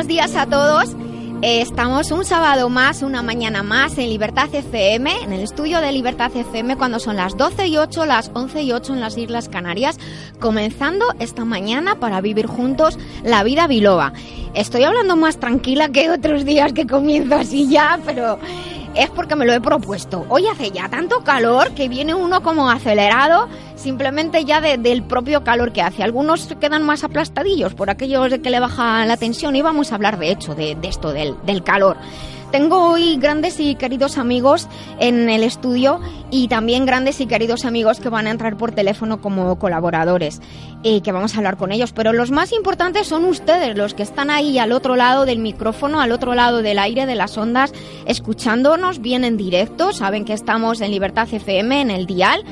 Buenos días a todos. Eh, estamos un sábado más, una mañana más en Libertad FM, en el estudio de Libertad FM, cuando son las 12 y 8, las 11 y 8 en las Islas Canarias, comenzando esta mañana para vivir juntos la vida biloba. Estoy hablando más tranquila que otros días que comienzo así ya, pero es porque me lo he propuesto. Hoy hace ya tanto calor que viene uno como acelerado simplemente ya del propio calor que hace. Algunos quedan más aplastadillos por aquellos de que le baja la tensión y vamos a hablar de hecho de, esto, del calor. Tengo hoy grandes y queridos amigos en el estudio y también grandes y queridos amigos que van a entrar por teléfono como colaboradores y que vamos a hablar con ellos. Pero los más importantes son ustedes, los que están ahí al otro lado del micrófono, al otro lado del aire, de las ondas, escuchándonos bien en directo. Saben que estamos en Libertad FM, en el dial.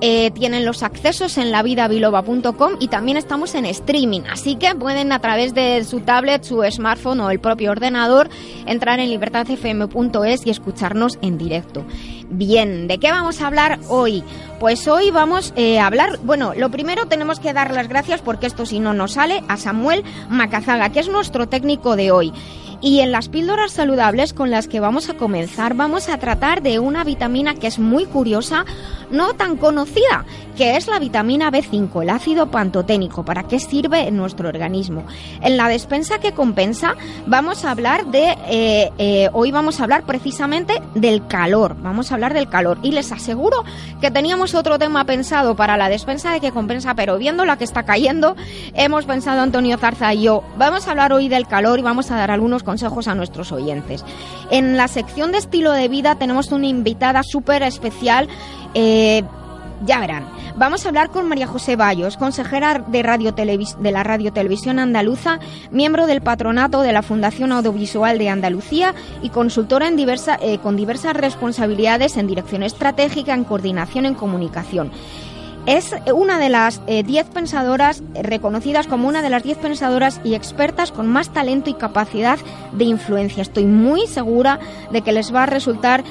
Eh, tienen los accesos en lavidabiloba.com y también estamos en streaming, así que pueden a través de su tablet, su smartphone o el propio ordenador entrar en libertadfm.es y escucharnos en directo. Bien, ¿de qué vamos a hablar hoy? Pues hoy vamos eh, a hablar, bueno, lo primero tenemos que dar las gracias porque esto si no nos sale a Samuel Macazaga, que es nuestro técnico de hoy. Y en las píldoras saludables con las que vamos a comenzar vamos a tratar de una vitamina que es muy curiosa, no tan conocida, que es la vitamina B5, el ácido pantoténico. ¿Para qué sirve en nuestro organismo? En la despensa que compensa vamos a hablar de, eh, eh, hoy vamos a hablar precisamente del calor, vamos a hablar del calor. Y les aseguro que teníamos otro tema pensado para la despensa de que compensa, pero viendo la que está cayendo, hemos pensado Antonio Zarza y yo, vamos a hablar hoy del calor y vamos a dar algunos consejos a nuestros oyentes. En la sección de estilo de vida tenemos una invitada súper especial. Eh, ya verán. Vamos a hablar con María José Bayos, consejera de, radio de la Radio Televisión Andaluza, miembro del patronato de la Fundación Audiovisual de Andalucía y consultora eh, con diversas responsabilidades en dirección estratégica, en coordinación, en comunicación. Es una de las 10 eh, pensadoras reconocidas como una de las 10 pensadoras y expertas con más talento y capacidad de influencia. Estoy muy segura de que les va a resultar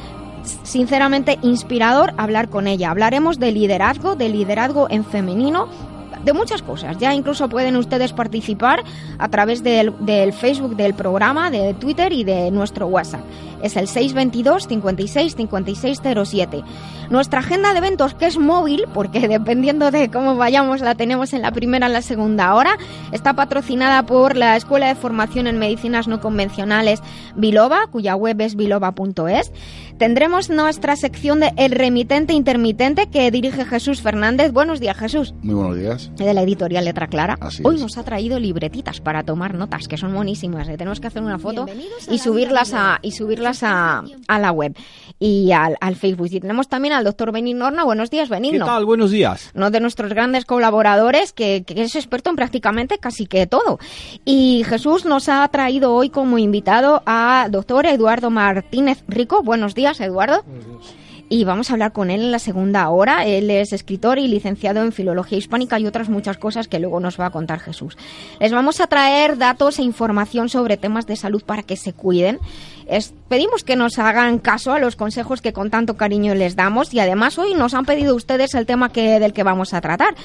sinceramente inspirador hablar con ella. Hablaremos de liderazgo, de liderazgo en femenino, de muchas cosas. Ya incluso pueden ustedes participar a través del, Facebook del programa, de Twitter y de nuestro WhatsApp. Es el 622 56 5607. Nuestra agenda de eventos, que es móvil, porque dependiendo de cómo vayamos la tenemos en la primera en la segunda hora, está patrocinada por la Escuela de Formación en Medicinas No Convencionales Biloba, cuya web es biloba.es. Tendremos nuestra sección de El remitente intermitente que dirige Jesús Fernández. Buenos días, Jesús. Muy buenos días. De la editorial Letra Clara. Hoy nos ha traído libretitas para tomar notas, que son buenísimas. Tenemos que hacer una foto y subirlas a, y subirlas a, a la web y al, al, Facebook. Y tenemos también al doctor Benigno Horna. Buenos días, Benigno. ¿Qué tal? Buenos días. Uno de nuestros grandes colaboradores que, que, es experto en prácticamente casi que todo. Y Jesús nos ha traído hoy como invitado a doctor Eduardo Martínez Rico. Buenos días, Eduardo. Días y vamos a hablar con él en la segunda hora. Él es escritor y licenciado en Filología Hispánica y otras muchas cosas que luego nos va a contar Jesús. Les vamos a traer datos e información sobre temas de salud para que se cuiden pedimos que nos hagan caso a los consejos que con tanto cariño les damos y además hoy nos han pedido ustedes el tema que, del que vamos a tratar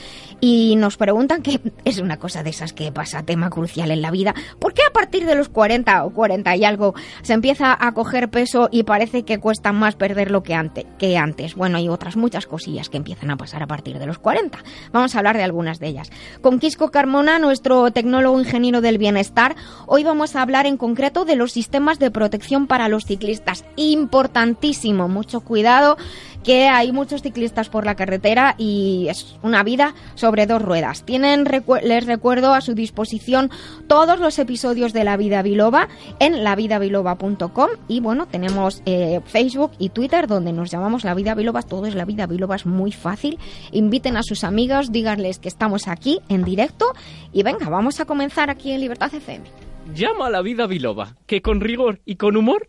y nos preguntan que es una cosa de esas que pasa, tema crucial en la vida, ¿por qué a partir de los 40 o 40 y algo se empieza a coger peso y parece que cuesta más perderlo que antes? Que antes? Bueno, hay otras muchas cosillas que empiezan a pasar a partir de los 40. Vamos a hablar de algunas de ellas. Con Quisco Carmona, nuestro tecnólogo ingeniero del bienestar, hoy vamos a hablar en concreto de los sistemas de protección para los ciclistas. Importantísimo, mucho cuidado que hay muchos ciclistas por la carretera y es una vida sobre dos ruedas. Tienen, les recuerdo, a su disposición todos los episodios de La Vida Biloba en lavidabiloba.com y bueno, tenemos eh, Facebook y Twitter donde nos llamamos La Vida Biloba, todo es La Vida Biloba, es muy fácil. Inviten a sus amigos, díganles que estamos aquí en directo y venga, vamos a comenzar aquí en Libertad FM. Llama a La Vida Biloba, que con rigor y con humor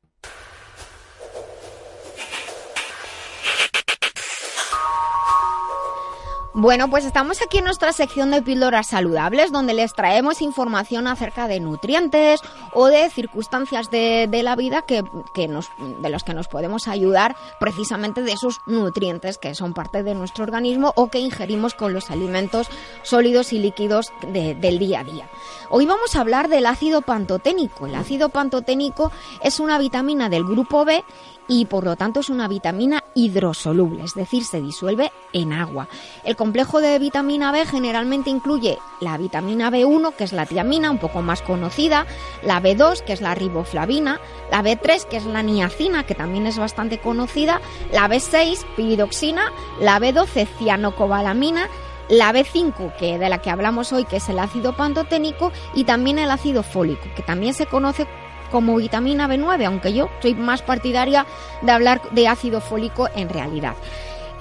Bueno, pues estamos aquí en nuestra sección de píldoras saludables donde les traemos información acerca de nutrientes o de circunstancias de, la vida que, nos, de los que nos podemos ayudar precisamente de esos nutrientes que son parte de nuestro organismo o que ingerimos con los alimentos sólidos y líquidos del día a día. Hoy vamos a hablar del ácido pantoténico. El ácido pantoténico es una vitamina del grupo B y por lo tanto es una vitamina hidrosoluble, es decir, se disuelve en agua. El complejo de vitamina B generalmente incluye la vitamina B1, que es la tiamina, un poco más conocida, la B2, que es la riboflavina, la B3, que es la niacina, que también es bastante conocida, la B6, piridoxina, la B12, cianocobalamina, la B5, que de la que hablamos hoy, que es el ácido pantoténico, y también el ácido fólico, que también se conoce como vitamina B9, aunque yo soy más partidaria de hablar de ácido fólico en realidad.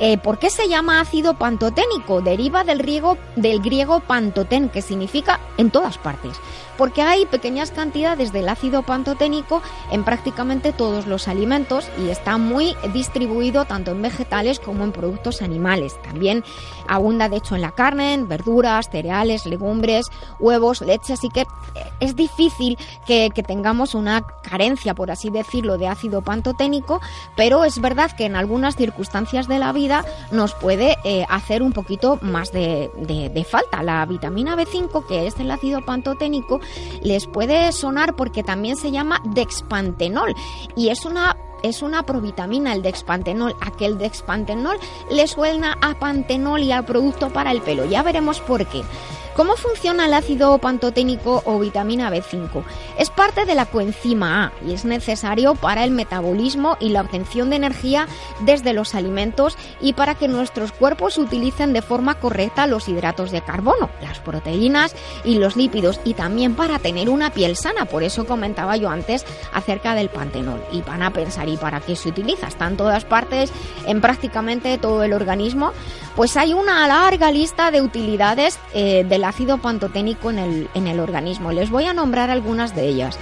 Eh, ¿Por qué se llama ácido pantoténico? Deriva del griego, del griego pantotén, que significa en todas partes porque hay pequeñas cantidades del ácido pantoténico en prácticamente todos los alimentos y está muy distribuido tanto en vegetales como en productos animales. También abunda de hecho en la carne, en verduras, cereales, legumbres, huevos, leche, así que es difícil que, tengamos una carencia, por así decirlo, de ácido pantoténico, pero es verdad que en algunas circunstancias de la vida nos puede eh, hacer un poquito más de, de falta. La vitamina B5, que es el ácido pantoténico, les puede sonar porque también se llama dexpantenol y es una es una provitamina el dexpantenol. Aquel dexpantenol le suena a pantenol y al producto para el pelo. Ya veremos por qué. ¿Cómo funciona el ácido pantoténico o vitamina B5? Es parte de la coenzima A y es necesario para el metabolismo y la obtención de energía desde los alimentos y para que nuestros cuerpos utilicen de forma correcta los hidratos de carbono, las proteínas y los lípidos y también para tener una piel sana. Por eso comentaba yo antes acerca del pantenol. Y van a pensar, ¿y para qué se utiliza? Está en todas partes, en prácticamente todo el organismo. Pues hay una larga lista de utilidades eh, del ácido pantoténico en el, en el organismo. Les voy a nombrar algunas de ellas.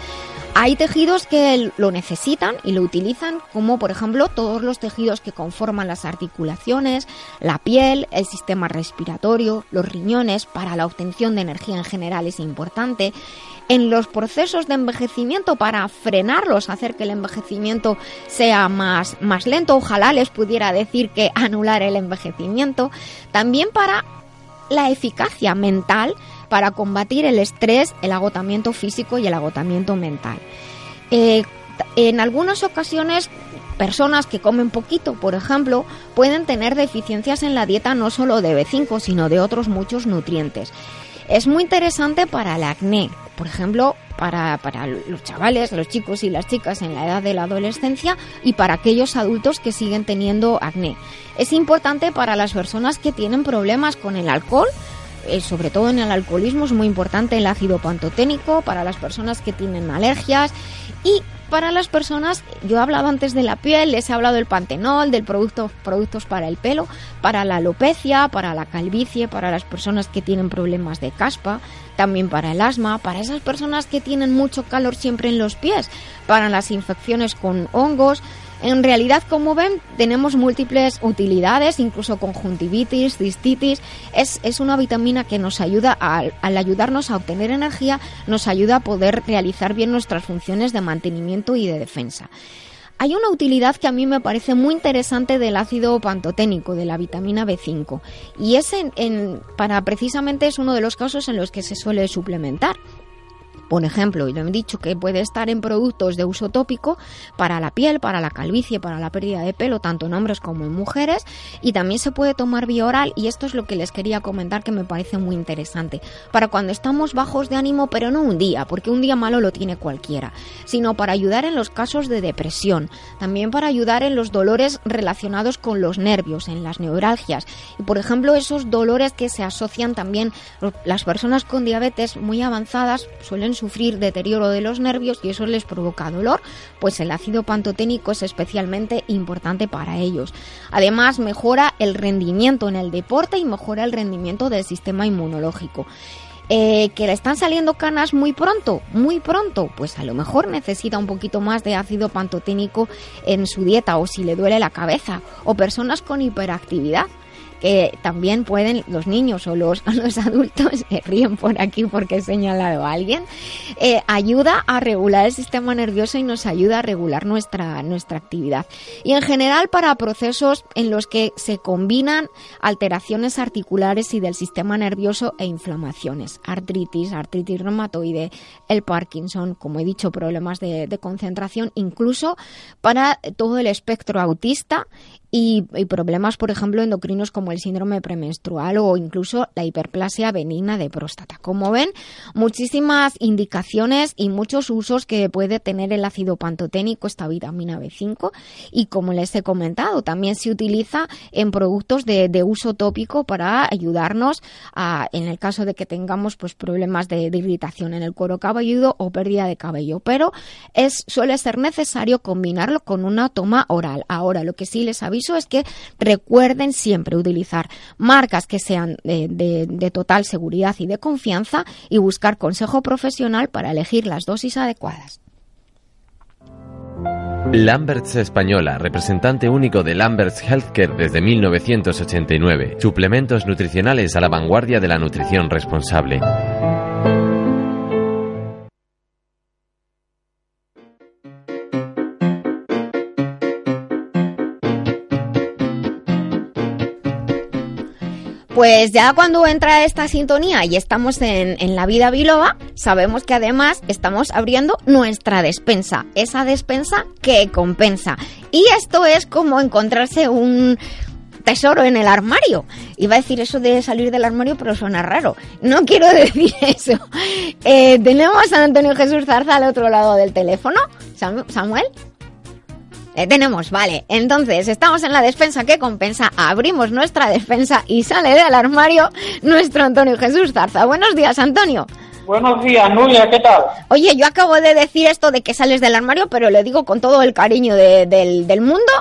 Hay tejidos que lo necesitan y lo utilizan, como por ejemplo todos los tejidos que conforman las articulaciones, la piel, el sistema respiratorio, los riñones, para la obtención de energía en general es importante. En los procesos de envejecimiento, para frenarlos, hacer que el envejecimiento sea más, más lento, ojalá les pudiera decir que anular el envejecimiento. También para la eficacia mental para combatir el estrés, el agotamiento físico y el agotamiento mental. Eh, en algunas ocasiones, personas que comen poquito, por ejemplo, pueden tener deficiencias en la dieta no solo de B5, sino de otros muchos nutrientes. Es muy interesante para el acné, por ejemplo, para, para, los chavales, los chicos y las chicas en la edad de la adolescencia y para aquellos adultos que siguen teniendo acné. Es importante para las personas que tienen problemas con el alcohol, eh, sobre todo en el alcoholismo es muy importante el ácido pantoténico para las personas que tienen alergias y para las personas, yo he hablado antes de la piel, les he hablado del pantenol, del producto, productos para el pelo, para la alopecia, para la calvicie, para las personas que tienen problemas de caspa, también para el asma, para esas personas que tienen mucho calor siempre en los pies, para las infecciones con hongos, en realidad, como ven, tenemos múltiples utilidades, incluso conjuntivitis, cistitis. Es, es una vitamina que nos ayuda, al ayudarnos a obtener energía, nos ayuda a poder realizar bien nuestras funciones de mantenimiento y de defensa. Hay una utilidad que a mí me parece muy interesante del ácido pantoténico, de la vitamina B5, y es en, para precisamente es uno de los casos en los que se suele suplementar por ejemplo, y lo he dicho que puede estar en productos de uso tópico para la piel, para la calvicie, para la pérdida de pelo, tanto en hombres como en mujeres, y también se puede tomar vía oral, y esto es lo que les quería comentar que me parece muy interesante, para cuando estamos bajos de ánimo, pero no un día, porque un día malo lo tiene cualquiera, sino para ayudar en los casos de depresión, también para ayudar en los dolores relacionados con los nervios, en las neuralgias, y por ejemplo esos dolores que se asocian también, las personas con diabetes muy avanzadas suelen sufrir deterioro de los nervios y eso les provoca dolor, pues el ácido pantoténico es especialmente importante para ellos. Además, mejora el rendimiento en el deporte y mejora el rendimiento del sistema inmunológico. Eh, que le están saliendo canas muy pronto, muy pronto, pues a lo mejor necesita un poquito más de ácido pantoténico en su dieta o si le duele la cabeza o personas con hiperactividad que también pueden los niños o los, los adultos, se ríen por aquí porque he señalado a alguien, eh, ayuda a regular el sistema nervioso y nos ayuda a regular nuestra, nuestra actividad. Y en general para procesos en los que se combinan alteraciones articulares y del sistema nervioso e inflamaciones, artritis, artritis reumatoide, el Parkinson, como he dicho, problemas de, de concentración, incluso para todo el espectro autista y, problemas, por ejemplo, endocrinos como el síndrome premenstrual o incluso la hiperplasia benigna de próstata. Como ven, muchísimas indicaciones y muchos usos que puede tener el ácido pantoténico, esta vitamina B5, y como les he comentado, también se utiliza en productos de, uso tópico para ayudarnos a, en el caso de que tengamos pues problemas de, de irritación en el cuero cabelludo o pérdida de cabello, pero es suele ser necesario combinarlo con una toma oral. Ahora, lo que sí les había es que recuerden siempre utilizar marcas que sean de, total seguridad y de confianza y buscar consejo profesional para elegir las dosis adecuadas. Lamberts Española, representante único de Lamberts Healthcare desde 1989. Suplementos nutricionales a la vanguardia de la nutrición responsable. Pues ya cuando entra esta sintonía y estamos en, la vida biloba, sabemos que además estamos abriendo nuestra despensa, esa despensa que compensa. Y esto es como encontrarse un, tesoro en el armario. Iba a decir eso de salir del armario, pero suena raro. No quiero decir eso. Eh, tenemos a Antonio Jesús Zarza al otro lado del teléfono. Samuel. Eh, tenemos, vale. Entonces, estamos en la despensa que compensa, abrimos nuestra despensa y sale del armario nuestro Antonio Jesús Zarza. Buenos días, Antonio. Buenos días, Nuria, ¿qué tal? Oye, yo acabo de decir esto de que sales del armario, pero lo digo con todo el cariño del, del mundo.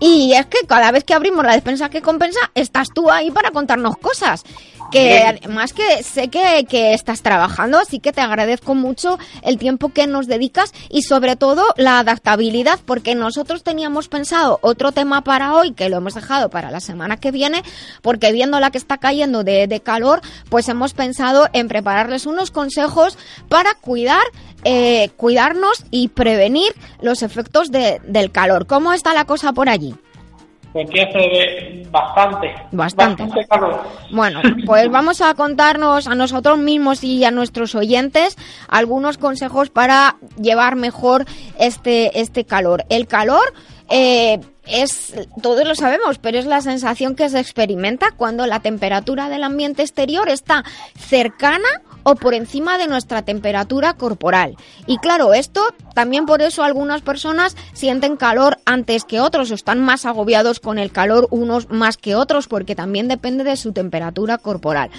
Y es que cada vez que abrimos la despensa que compensa, estás tú ahí para contarnos cosas que además que sé que, que, estás trabajando, así que te agradezco mucho el tiempo que nos dedicas y sobre todo la adaptabilidad, porque nosotros teníamos pensado otro tema para hoy que lo hemos dejado para la semana que viene, porque viendo la que está cayendo de, de calor, pues hemos pensado en prepararles unos consejos para cuidar eh, cuidarnos y prevenir los efectos de, del calor. ¿Cómo está la cosa por allí? Aquí hace bastante. Bastante. Bueno, pues vamos a contarnos a nosotros mismos y a nuestros oyentes algunos consejos para llevar mejor este, este calor. El calor eh, es, todos lo sabemos, pero es la sensación que se experimenta cuando la temperatura del ambiente exterior está cercana o por encima de nuestra temperatura corporal. Y claro, esto también por eso algunas personas sienten calor antes que otros o están más agobiados con el calor unos más que otros porque también depende de su temperatura corporal.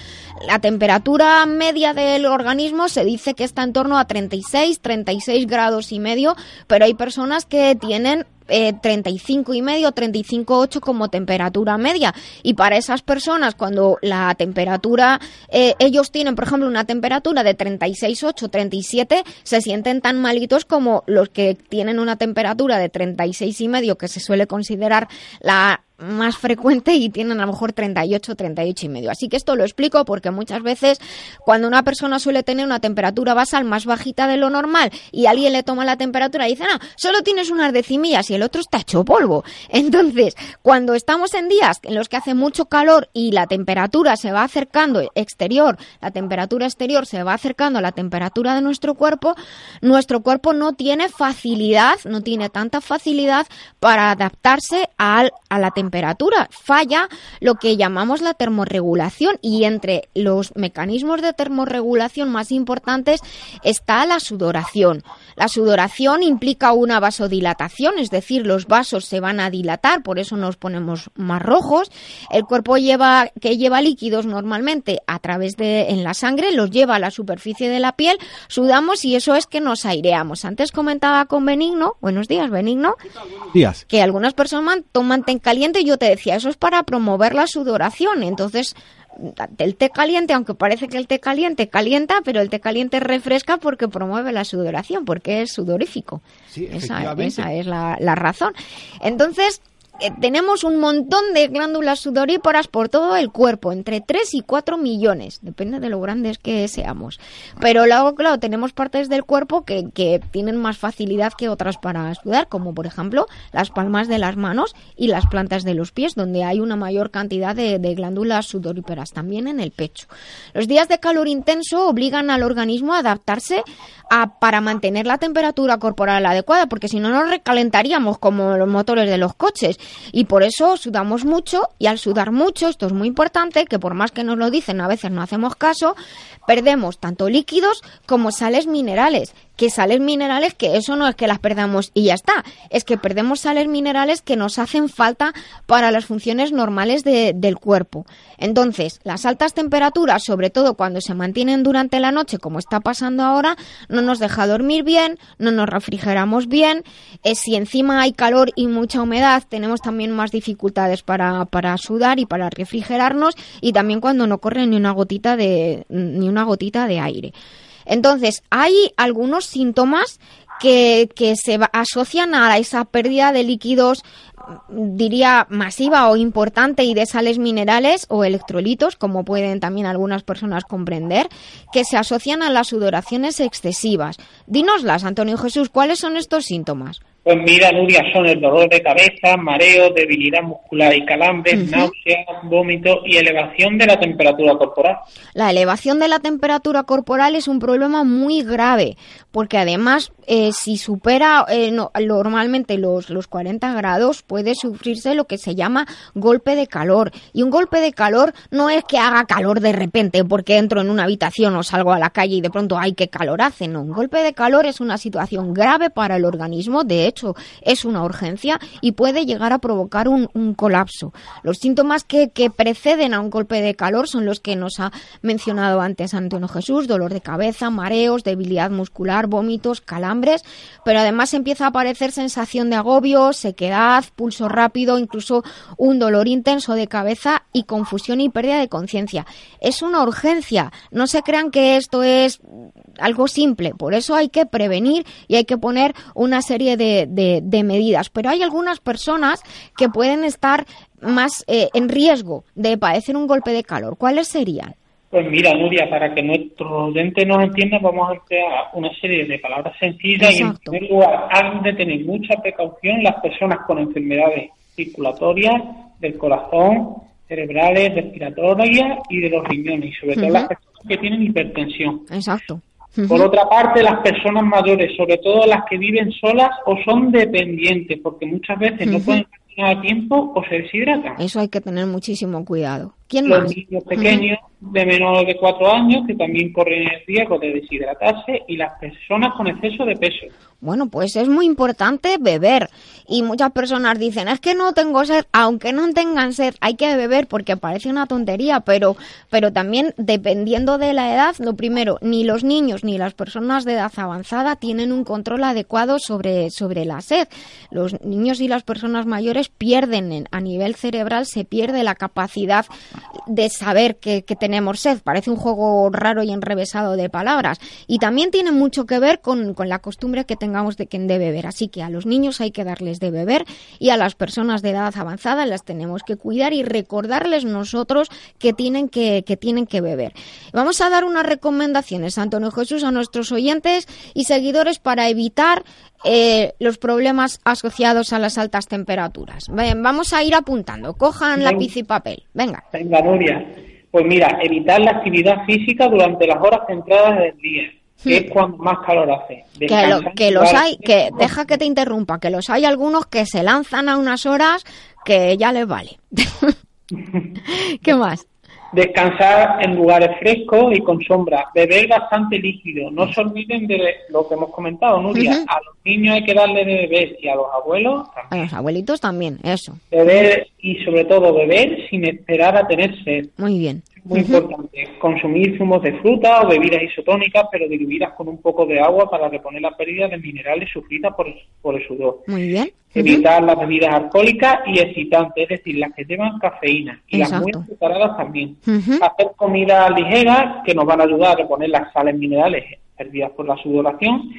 La temperatura media del organismo se dice que está en torno a 36, 36 grados y medio, pero hay personas que tienen eh, 35 y medio, 35,8 como temperatura media. Y para esas personas, cuando la temperatura, eh, ellos tienen, por ejemplo, una temperatura de 36,8, 37, se sienten tan malitos como los que tienen una temperatura de 36 y medio, que se suele considerar la más frecuente y tienen a lo mejor 38, 38 y medio. Así que esto lo explico porque muchas veces cuando una persona suele tener una temperatura basal más bajita de lo normal y alguien le toma la temperatura y dice, no, solo tienes unas decimillas y el otro está hecho polvo. Entonces, cuando estamos en días en los que hace mucho calor y la temperatura se va acercando exterior, la temperatura exterior se va acercando a la temperatura de nuestro cuerpo, nuestro cuerpo no tiene facilidad, no tiene tanta facilidad para adaptarse a, a la temperatura. Falla lo que llamamos la termorregulación y entre los mecanismos de termorregulación más importantes está la sudoración. La sudoración implica una vasodilatación, es decir, los vasos se van a dilatar, por eso nos ponemos más rojos. El cuerpo lleva que lleva líquidos normalmente a través de en la sangre, los lleva a la superficie de la piel, sudamos y eso es que nos aireamos. Antes comentaba con Benigno, buenos días, Benigno, días. que algunas personas toman té caliente y yo te decía, eso es para promover la sudoración. Entonces, el té caliente, aunque parece que el té caliente calienta, pero el té caliente refresca porque promueve la sudoración, porque es sudorífico. Sí, esa, esa es la, la razón. Entonces, eh, tenemos un montón de glándulas sudoríparas por todo el cuerpo, entre 3 y 4 millones, depende de lo grandes que seamos. Pero luego, claro, tenemos partes del cuerpo que, tienen más facilidad que otras para sudar, como por ejemplo las palmas de las manos y las plantas de los pies, donde hay una mayor cantidad de, de glándulas sudoríparas, también en el pecho. Los días de calor intenso obligan al organismo a adaptarse a, para mantener la temperatura corporal adecuada, porque si no nos recalentaríamos como los motores de los coches. Y por eso sudamos mucho y al sudar mucho, esto es muy importante, que por más que nos lo dicen a veces no hacemos caso, perdemos tanto líquidos como sales minerales. Que sales minerales, que eso no es que las perdamos y ya está, es que perdemos sales minerales que nos hacen falta para las funciones normales de- del cuerpo. Entonces, las altas temperaturas, sobre todo cuando se mantienen durante la noche, como está pasando ahora, no nos deja dormir bien, no nos refrigeramos bien, eh, si encima hay calor y mucha humedad, tenemos también más dificultades para, para sudar y para refrigerarnos, y también cuando no corre ni una gotita de, ni una gotita de aire. Entonces, hay algunos síntomas que, que se asocian a esa pérdida de líquidos, mm, diría, masiva o importante y de sales minerales o electrolitos, como pueden también algunas personas comprender, que se asocian a las sudoraciones excesivas. Dínoslas, Antonio Jesús, ¿cuáles son estos síntomas? Pues mira, Nuria, son el dolor de cabeza, mareo, debilidad muscular y calambres, náuseas, vómito y elevación de la temperatura corporal. La elevación de la temperatura corporal es un problema muy grave, porque además, eh, si supera eh, no- normalmente los, los 40 grados, puede sufrirse lo que se llama golpe de calor. Y un golpe de calor no es que haga calor de repente porque entro en una habitación o salgo a la calle y de pronto, ¡ay, qué calor hace! No, un golpe de calor es una situación grave para el organismo, de hecho, es una urgencia y puede llegar a provocar un, un colapso. Los síntomas que, que preceden a un golpe de calor son los que nos ha mencionado antes Antonio Jesús, dolor de cabeza, mareos, debilidad muscular, vómitos, calambres, pero además empieza a aparecer sensación de agobio, sequedad, pulso rápido, incluso un dolor intenso de cabeza y confusión y pérdida de conciencia. Es una urgencia, no se crean que esto es algo simple, por eso hay que prevenir y hay que poner una serie de medidas. Pero hay algunas personas que pueden estar más eh, en riesgo de padecer un golpe de calor. ¿Cuáles serían? Pues mira, Nuria, para que nuestro oyente nos entienda, vamos a emplear una serie de palabras sencillas y en primer lugar han de tener mucha precaución las personas con enfermedades circulatorias del corazón, cerebrales, respiratorias y de los riñones, y sobre todo las personas que tienen hipertensión. Exacto. Por otra parte, las personas mayores, sobre todo las que viven solas o son dependientes, porque muchas veces no pueden cocinar a tiempo o se deshidratan. Eso hay que tener muchísimo cuidado. ¿Quién Los más? niños pequeños de menos de cuatro años que también corren el riesgo de deshidratarse y las personas con exceso de peso. Bueno, pues es muy importante beber. Y muchas personas dicen, es que no tengo sed. Aunque no tengan sed, hay que beber porque parece una tontería, pero, pero también dependiendo de la edad, lo primero, ni los niños ni las personas de edad avanzada tienen un control adecuado sobre, sobre la sed. Los niños y las personas mayores pierden en- a nivel cerebral, se pierde la capacidad de saber que, que tenemos sed. Parece un juego raro y enrevesado de palabras. Y también tiene mucho que ver con, con la costumbre que tengamos de de beber. Así que a los niños hay que darles de beber y a las personas de edad avanzada las tenemos que cuidar y recordarles nosotros que tienen que, que tienen que beber. Vamos a dar unas recomendaciones, Antonio Jesús, a nuestros oyentes y seguidores para evitar eh, los problemas asociados a las altas temperaturas. Vamos a ir apuntando. Cojan lápiz y papel. Venga. Venga, Nuria. Pues mira, evitar la actividad física durante las horas centradas del día, que es cuando más calor hace. Hmm. Que, lo- que los hay, que deja que te interrumpa, que los hay algunos que se lanzan a unas horas que ya les vale. ¿Qué más? Descansar en lugares frescos y con sombra. Beber bastante líquido. No se olviden de lo que hemos comentado, Nuria. A los niños hay que darle de beber y a los abuelos A también. los abuelitos también, eso. Beber y sobre todo beber sin esperar a tener sed. Muy bien. Muy importante. Consumir zumos de fruta o bebidas isotónicas, pero diluidas con un poco de agua para reponer la pérdida de minerales sufridas por, por el sudor. Muy bien. Evitar las bebidas alcohólicas y excitantes, es decir, las que llevan cafeína. Y las muy azucaradas también. Hacer comidas ligeras que nos van a ayudar a reponer las sales minerales perdidas por la sudoración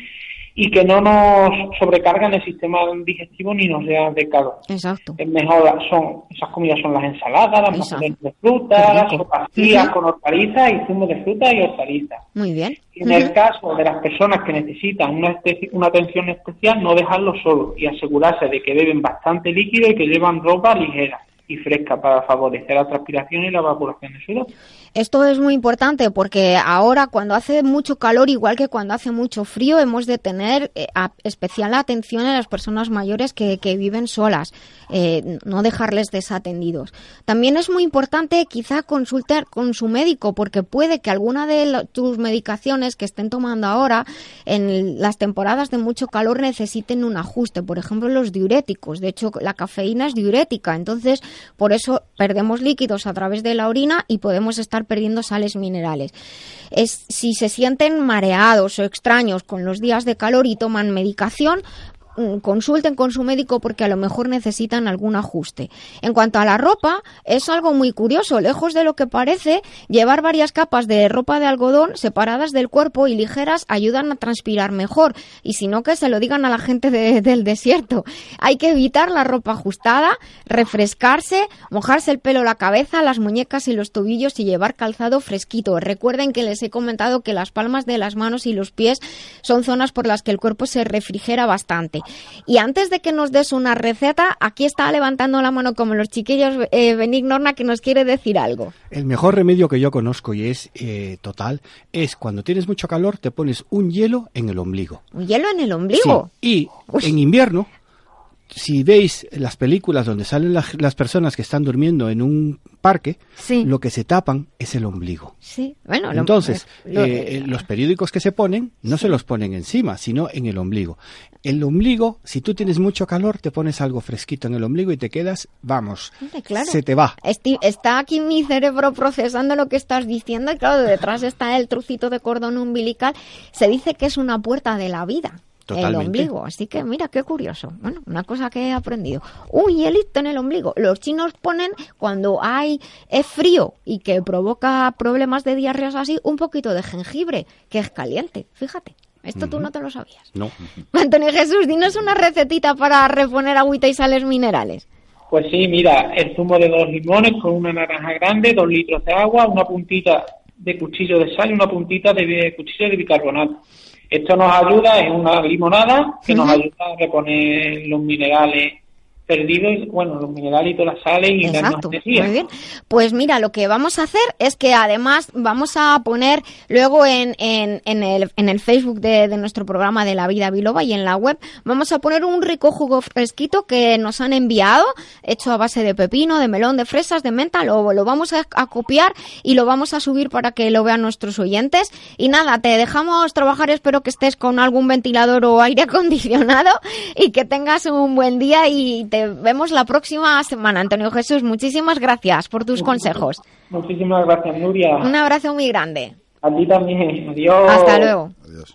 y que no nos sobrecargan el sistema digestivo ni nos sean de calor. Exacto. Es mejor, son, esas comidas son las ensaladas, las macedones de fruta, rico. sopas frías Ujú. con hortalizas y zumo de fruta y hortalizas. Muy bien. Y en el caso de las personas que necesitan una, una atención especial, no dejarlo solo y asegurarse de que beben bastante líquido y que llevan ropa ligera y fresca para favorecer la transpiración y la evaporación de sudor. Esto es muy importante porque ahora cuando hace mucho calor, igual que cuando hace mucho frío, hemos de tener eh, especial atención a las personas mayores que, que viven solas, eh, no dejarles desatendidos. También es muy importante quizá consultar con su médico porque puede que alguna de tus medicaciones que estén tomando ahora en las temporadas de mucho calor necesiten un ajuste, por ejemplo los diuréticos. De hecho, la cafeína es diurética, entonces por eso perdemos líquidos a través de la orina y podemos estar perdiendo sales minerales. Es, si se sienten mareados o extraños con los días de calor y toman medicación, consulten con su médico porque a lo mejor necesitan algún ajuste. En cuanto a la ropa, es algo muy curioso. Lejos de lo que parece, llevar varias capas de ropa de algodón separadas del cuerpo y ligeras ayudan a transpirar mejor. Y si no, que se lo digan a la gente de- del desierto. Hay que evitar la ropa ajustada, refrescarse, mojarse el pelo, la cabeza, las muñecas y los tobillos y llevar calzado fresquito. Recuerden que les he comentado que las palmas de las manos y los pies son zonas por las que el cuerpo se refrigera bastante. Y antes de que nos des una receta, aquí está levantando la mano como los chiquillos eh, Benignorna que nos quiere decir algo. El mejor remedio que yo conozco y es eh, total es cuando tienes mucho calor te pones un hielo en el ombligo. Un hielo en el ombligo. Sí, Y Uy. en invierno, si veis las películas donde salen las, las personas que están durmiendo en un parque, Sí. lo que se tapan es el ombligo. Sí, bueno, lo- Entonces, lo- eh, eh, los periódicos que se ponen no se los ponen encima, sino en el ombligo. El ombligo, si tú tienes mucho calor, te pones algo fresquito en el ombligo y te quedas, vamos, claro. se te va. Está aquí mi cerebro procesando lo que estás diciendo y claro, detrás está el trocito de cordón umbilical. Se dice que es una puerta de la vida. El ombligo, así que mira qué curioso. Bueno, una cosa que he aprendido. Un hielito en el ombligo. Los chinos ponen cuando hay es frío y que provoca problemas de diarreas así, un poquito de jengibre, que es caliente. Fíjate, esto tú no te lo sabías. No. Antonio Jesús, dinos una recetita para reponer agüita y sales minerales. Pues sí, mira, el zumo de dos limones con una naranja grande, dos litros de agua, una puntita de cuchillo de sal y una puntita de cuchillo de bicarbonato. Esto nos ayuda, es una limonada que nos ayuda a reponer los minerales perdidos, bueno, los minerales y todas las sales y darnos Exacto, energía. muy bien. Pues mira, lo que vamos a hacer es que además vamos a poner luego en, en, en el, en el Facebook de, de nuestro programa de La Vida Biloba y en la web, vamos a poner un rico jugo fresquito que nos han enviado, hecho a base de pepino, de melón, de fresas, de menta, lo, lo vamos a, a copiar y lo vamos a subir para que lo vean nuestros oyentes. Y nada, te dejamos trabajar, espero que estés con algún ventilador o aire acondicionado y que tengas un buen día y te vemos la próxima semana. Antonio Jesús, muchísimas gracias por tus consejos. Muchísimas gracias, Nuria. Un abrazo muy grande. A ti también. Adiós. Hasta luego. Adiós.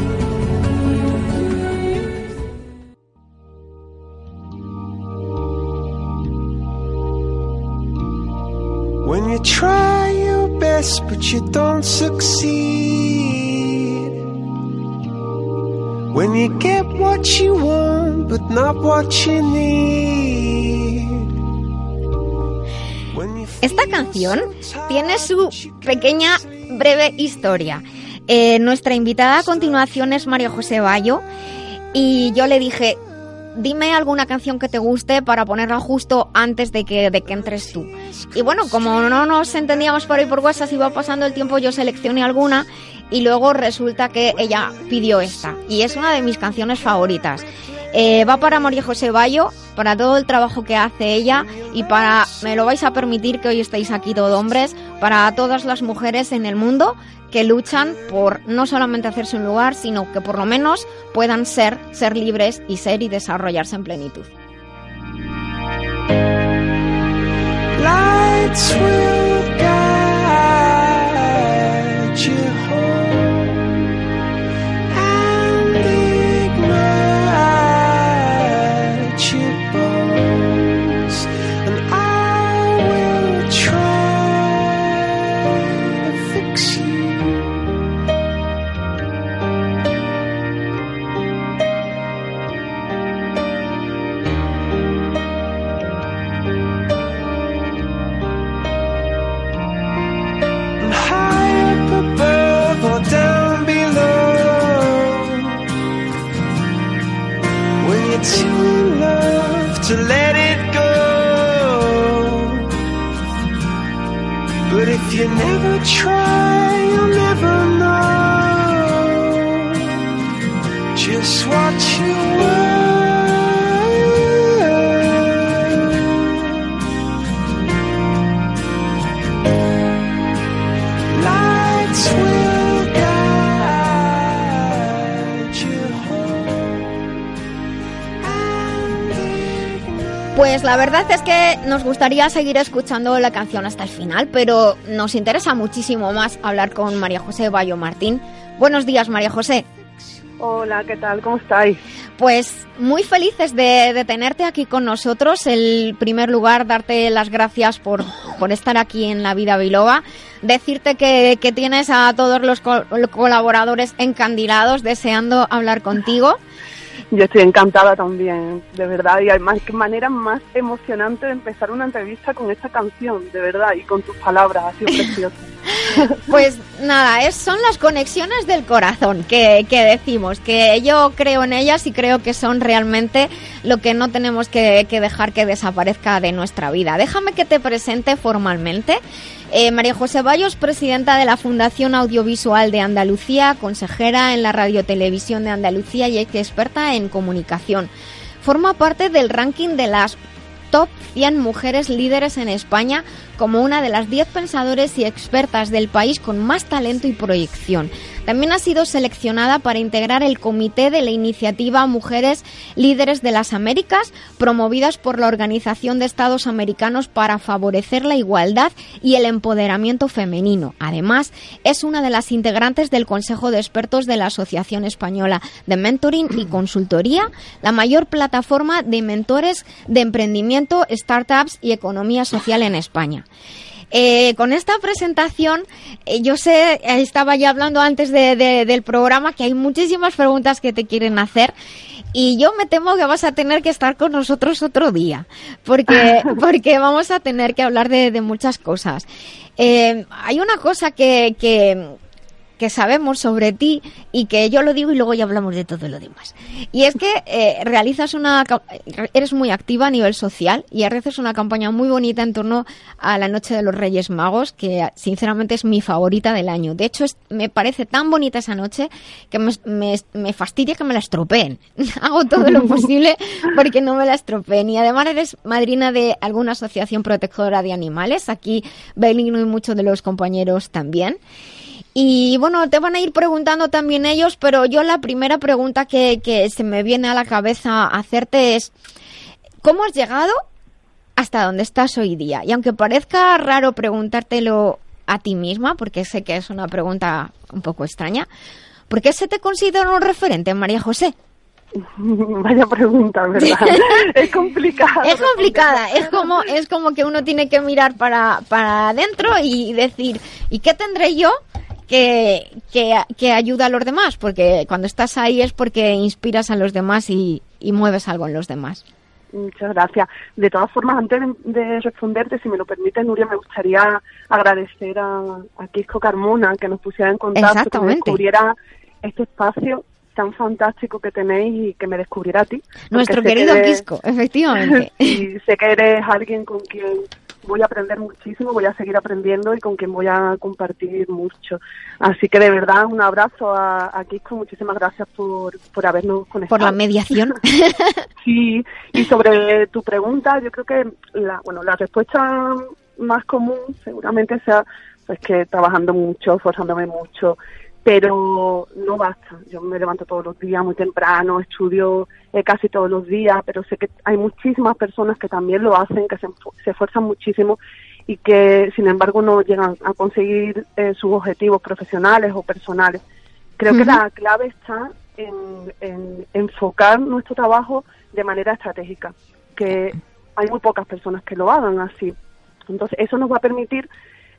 When you try your best but you don't succeed. When you get what you want but not what you need. Esta canción tiene su pequeña breve historia. Eh, nuestra invitada a continuación es María José Bayo y yo le dije, dime alguna canción que te guste para ponerla justo antes de que, de que entres tú. Y bueno, como no nos entendíamos por ahí por WhatsApp, iba pasando el tiempo, yo seleccioné alguna y luego resulta que ella pidió esta. Y es una de mis canciones favoritas. Eh, va para María José Bayo, para todo el trabajo que hace ella y para, me lo vais a permitir que hoy estéis aquí todos hombres, para todas las mujeres en el mundo que luchan por no solamente hacerse un lugar, sino que por lo menos puedan ser, ser libres y ser y desarrollarse en plenitud. Never try, Pues la verdad es que nos gustaría seguir escuchando la canción hasta el final, pero nos interesa muchísimo más hablar con María José Bayo Martín. Buenos días, María José. Hola, ¿qué tal? ¿Cómo estáis? Pues muy felices de, de tenerte aquí con nosotros. En primer lugar, darte las gracias por, por estar aquí en La Vida Biloba. Decirte que, que tienes a todos los co- colaboradores encandilados deseando hablar contigo. Yo estoy encantada también, de verdad, y además qué manera más emocionante de empezar una entrevista con esta canción, de verdad, y con tus palabras, ha sido precioso. Pues nada, es, son las conexiones del corazón que, decimos, que yo creo en ellas y creo que son realmente lo que no tenemos que, que dejar que desaparezca de nuestra vida. Déjame que te presente formalmente. Eh, María José Bayos, presidenta de la Fundación Audiovisual de Andalucía, consejera en la Radiotelevisión de Andalucía y experta en comunicación. Forma parte del ranking de las top 100 mujeres líderes en España como una de las 10 pensadores y expertas del país con más talento y proyección. También ha sido seleccionada para integrar el comité de la iniciativa Mujeres Líderes de las Américas, promovidas por la Organización de Estados Americanos para favorecer la igualdad y el empoderamiento femenino. Además, es una de las integrantes del Consejo de Expertos de la Asociación Española de Mentoring y Consultoría, la mayor plataforma de mentores de emprendimiento, startups y economía social en España. Eh, con esta presentación, eh, yo sé, eh, estaba ya hablando antes de- de- del programa que hay muchísimas preguntas que te quieren hacer y yo me temo que vas a tener que estar con nosotros otro día, porque, porque vamos a tener que hablar de, de muchas cosas. Eh, hay una cosa que, que, que sabemos sobre ti y que yo lo digo y luego ya hablamos de todo lo demás. Y es que eh, realizas una, eres muy activa a nivel social y haces una campaña muy bonita en torno a la Noche de los Reyes Magos, que sinceramente es mi favorita del año. De hecho, es- me parece tan bonita esa noche que me, me- me fastidia que me la estropeen. Hago todo lo posible porque no me la estropeen. Y además eres madrina de alguna asociación protectora de animales. Aquí Belino y muchos de los compañeros también. Y bueno, te van a ir preguntando también ellos, pero yo la primera pregunta que, que se me viene a la cabeza hacerte es, ¿cómo has llegado hasta donde estás hoy día? Y aunque parezca raro preguntártelo a ti misma, porque sé que es una pregunta un poco extraña, ¿por qué se te considera un referente, María José? Vaya pregunta, ¿verdad? es complicado. Es complicada, es como, es como que uno tiene que mirar para, para adentro y decir, ¿y qué tendré yo que, que, que ayuda a los demás? Porque cuando estás ahí es porque inspiras a los demás y, y mueves algo en los demás. Muchas gracias. De todas formas, antes de, de responderte, si me lo permite, Nuria, me gustaría agradecer a, a Quisco Carmona que nos pusiera en contacto, que descubriera este espacio tan fantástico que tenéis y que me descubriera a ti. Nuestro querido que eres- Quisco, efectivamente. y sé que eres alguien con quien voy a aprender muchísimo, voy a seguir aprendiendo y con quien voy a compartir mucho. Así que de verdad, un abrazo a, a Quisco, muchísimas gracias por, por habernos conectado. Por la mediación. Sí, y sobre tu pregunta, yo creo que la, bueno, la respuesta más común seguramente sea pues que trabajando mucho, forzándome mucho, pero no basta. Yo me levanto todos los días muy temprano, estudio eh, casi todos los días, pero sé que hay muchísimas personas que también lo hacen, que se, se esfuerzan muchísimo y que sin embargo no llegan a conseguir eh, sus objetivos profesionales o personales. Creo que la clave está en, en enfocar nuestro trabajo de manera estratégica, que hay muy pocas personas que lo hagan así. Entonces, eso nos va a permitir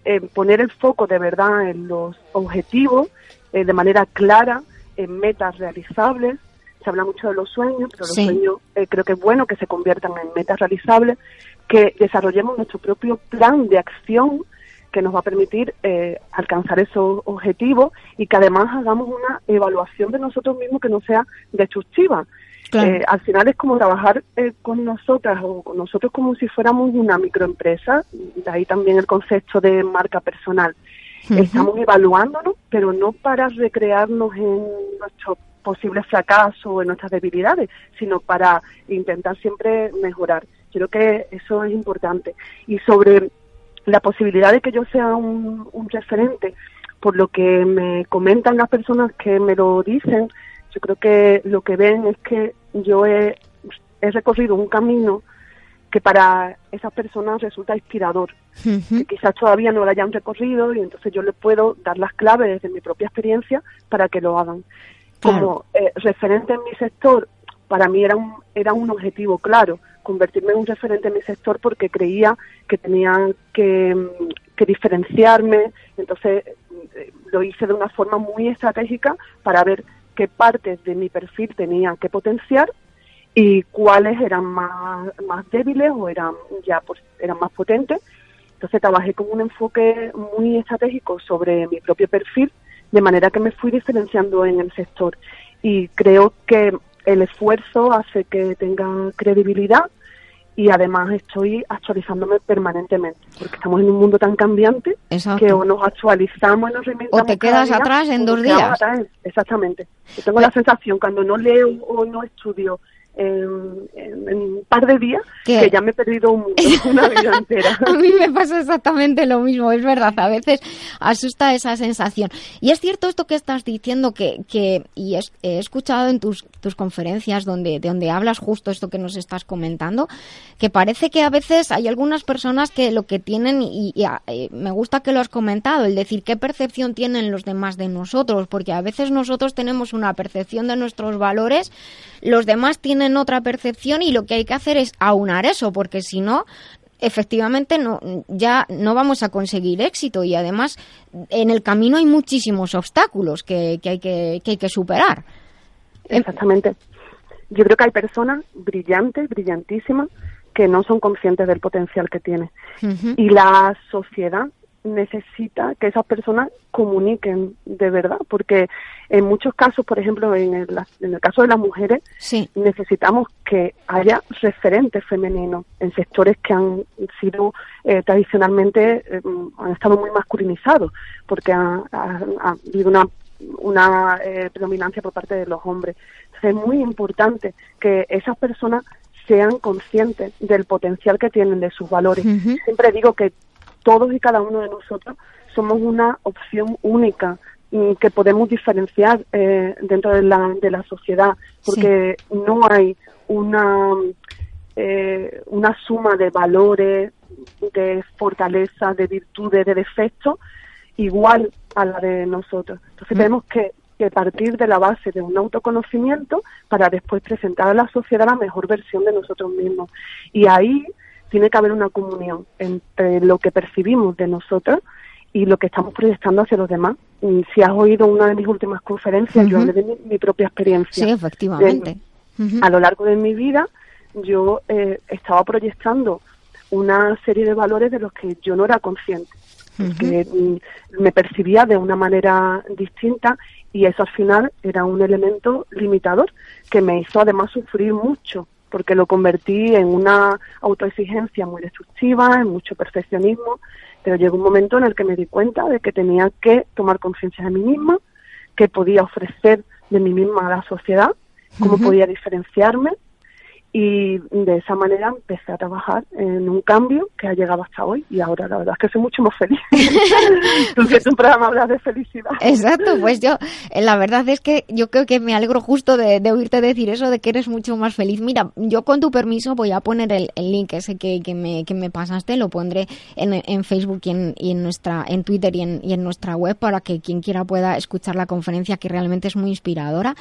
eh, poner el foco de verdad en los objetivos eh, de manera clara, en metas realizables. Se habla mucho de los sueños, pero los Sí. sueños eh, creo que es bueno que se conviertan en metas realizables, que desarrollemos nuestro propio plan de acción que nos va a permitir eh, alcanzar esos objetivos y que además hagamos una evaluación de nosotros mismos que no sea destructiva. Claro. Eh, al final es como trabajar eh, con nosotras o con nosotros como si fuéramos una microempresa, de ahí también el concepto de marca personal. Estamos evaluándonos, pero no para recrearnos en nuestros posibles fracasos o en nuestras debilidades, sino para intentar siempre mejorar. Creo que eso es importante. Y sobre la posibilidad de que yo sea un, un referente, por lo que me comentan las personas que me lo dicen, yo creo que lo que ven es que yo he, he recorrido un camino que para esas personas resulta inspirador, que quizás todavía no lo hayan recorrido y entonces yo les puedo dar las claves desde mi propia experiencia para que lo hagan. Como eh, referente en mi sector, para mí era un, era un objetivo claro, convertirme en un referente en mi sector porque creía que tenía que, mm, que diferenciarme, entonces eh, lo hice de una forma muy estratégica para ver qué partes de mi perfil tenía que potenciar y cuáles eran más, más débiles o eran ya pues, eran más potentes. Entonces trabajé con un enfoque muy estratégico sobre mi propio perfil, de manera que me fui diferenciando en el sector. Y creo que el esfuerzo hace que tenga credibilidad y además estoy actualizándome permanentemente, porque estamos en un mundo tan cambiante Exacto. que o nos actualizamos y nos reinventamos O te quedas día, atrás en dos días. atrás. Exactamente. Yo tengo la sensación cuando no leo o no estudio en, en- en un par de días ¿Qué? que ya me he perdido un una vida entera. A mí me pasa exactamente lo mismo, es verdad, a veces asusta esa sensación. Y es cierto esto que estás diciendo, que, que y es- he escuchado en tus, tus conferencias donde, de donde hablas justo esto que nos estás comentando, que parece que a veces hay algunas personas que lo que tienen, y, y, ah, eh, me gusta que lo has comentado, el decir qué percepción tienen los demás de nosotros, porque a veces nosotros tenemos una percepción de nuestros valores, los demás tienen otra percepción y lo que hay que hacer es aunar eso, porque si no, efectivamente no ya no vamos a conseguir éxito y además en el camino hay muchísimos obstáculos que, que hay que, que hay que superar. Exactamente. yo creo que hay personas brillantes, brillantísimas, que no son conscientes del potencial que tienen. Y la sociedad necesita que esas personas comuniquen de verdad, porque en muchos casos, por ejemplo, en el, en el caso de las mujeres, necesitamos que haya referentes femeninos en sectores que han sido eh, tradicionalmente, eh, han estado muy masculinizados, porque ha, habido una, una eh, predominancia por parte de los hombres. es muy importante que esas personas sean conscientes del potencial que tienen, de sus valores. Siempre digo que todos y cada uno de nosotros somos una opción única que podemos diferenciar eh, dentro de la, de la sociedad, porque no hay una, eh, una suma de valores, de fortaleza, de virtudes, de defectos, igual a la de nosotros. Entonces tenemos que, que, partir de la base de un autoconocimiento para después presentar a la sociedad la mejor versión de nosotros mismos. Y ahí tiene que haber una comunión entre lo que percibimos de nosotros y lo que estamos proyectando hacia los demás. Si has oído una de mis últimas conferencias, yo hablé de mi, propia experiencia. Sí, efectivamente. A lo largo de mi vida, yo eh, estaba proyectando una serie de valores de los que yo no era consciente, que mm, me percibía de una manera distinta y eso al final era un elemento limitador que me hizo además sufrir mucho porque lo convertí en una autoexigencia muy destructiva, en mucho perfeccionismo, pero llegó un momento en el que me di cuenta de que tenía que tomar conciencia de mí misma, que podía ofrecer de mí misma a la sociedad, cómo podía diferenciarme y de esa manera empecé a trabajar en un cambio que ha llegado hasta hoy y ahora la verdad es que soy mucho más feliz. Tú que un programa hablas de felicidad. Exacto, pues yo eh, la verdad es que yo creo que me alegro justo de, oírte decir eso, de que eres mucho más feliz. Mira, yo con tu permiso voy a poner el, link ese que, que, me, que me pasaste, lo pondré en, en Facebook y en, y en, nuestra en Twitter y en, y en nuestra web para que quien quiera pueda escuchar la conferencia que realmente es muy inspiradora.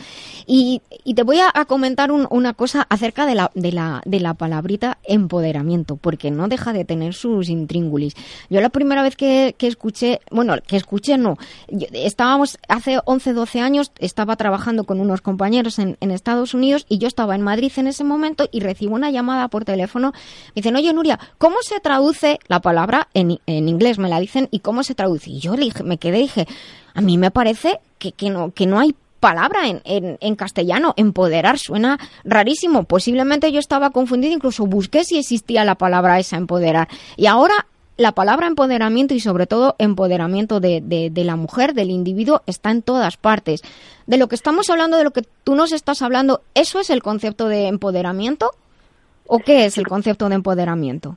Y, y te voy a, comentar una cosa acerca de la de la, de la palabrita empoderamiento, porque no deja de tener sus intríngulis. Yo la primera vez que, escuché, bueno, que escuché no, estábamos hace 11, 12 años, estaba trabajando con unos compañeros en, en, Estados Unidos y yo estaba en Madrid en ese momento y recibo una llamada por teléfono. Me dicen, oye Nuria, ¿cómo se traduce la palabra en, en inglés? Me la dicen y cómo se traduce. Y yo le dije, me quedé y dije, a mí me parece que, que, no, que no hay palabra en, en, en, castellano. Empoderar suena rarísimo. Posiblemente yo estaba confundido, incluso busqué si existía la palabra esa, empoderar. Y ahora la palabra empoderamiento y sobre todo empoderamiento de, de, la mujer, del individuo, está en todas partes. De lo que estamos hablando, de lo que tú nos estás hablando, ¿eso es el concepto de empoderamiento? ¿O qué es el concepto de empoderamiento?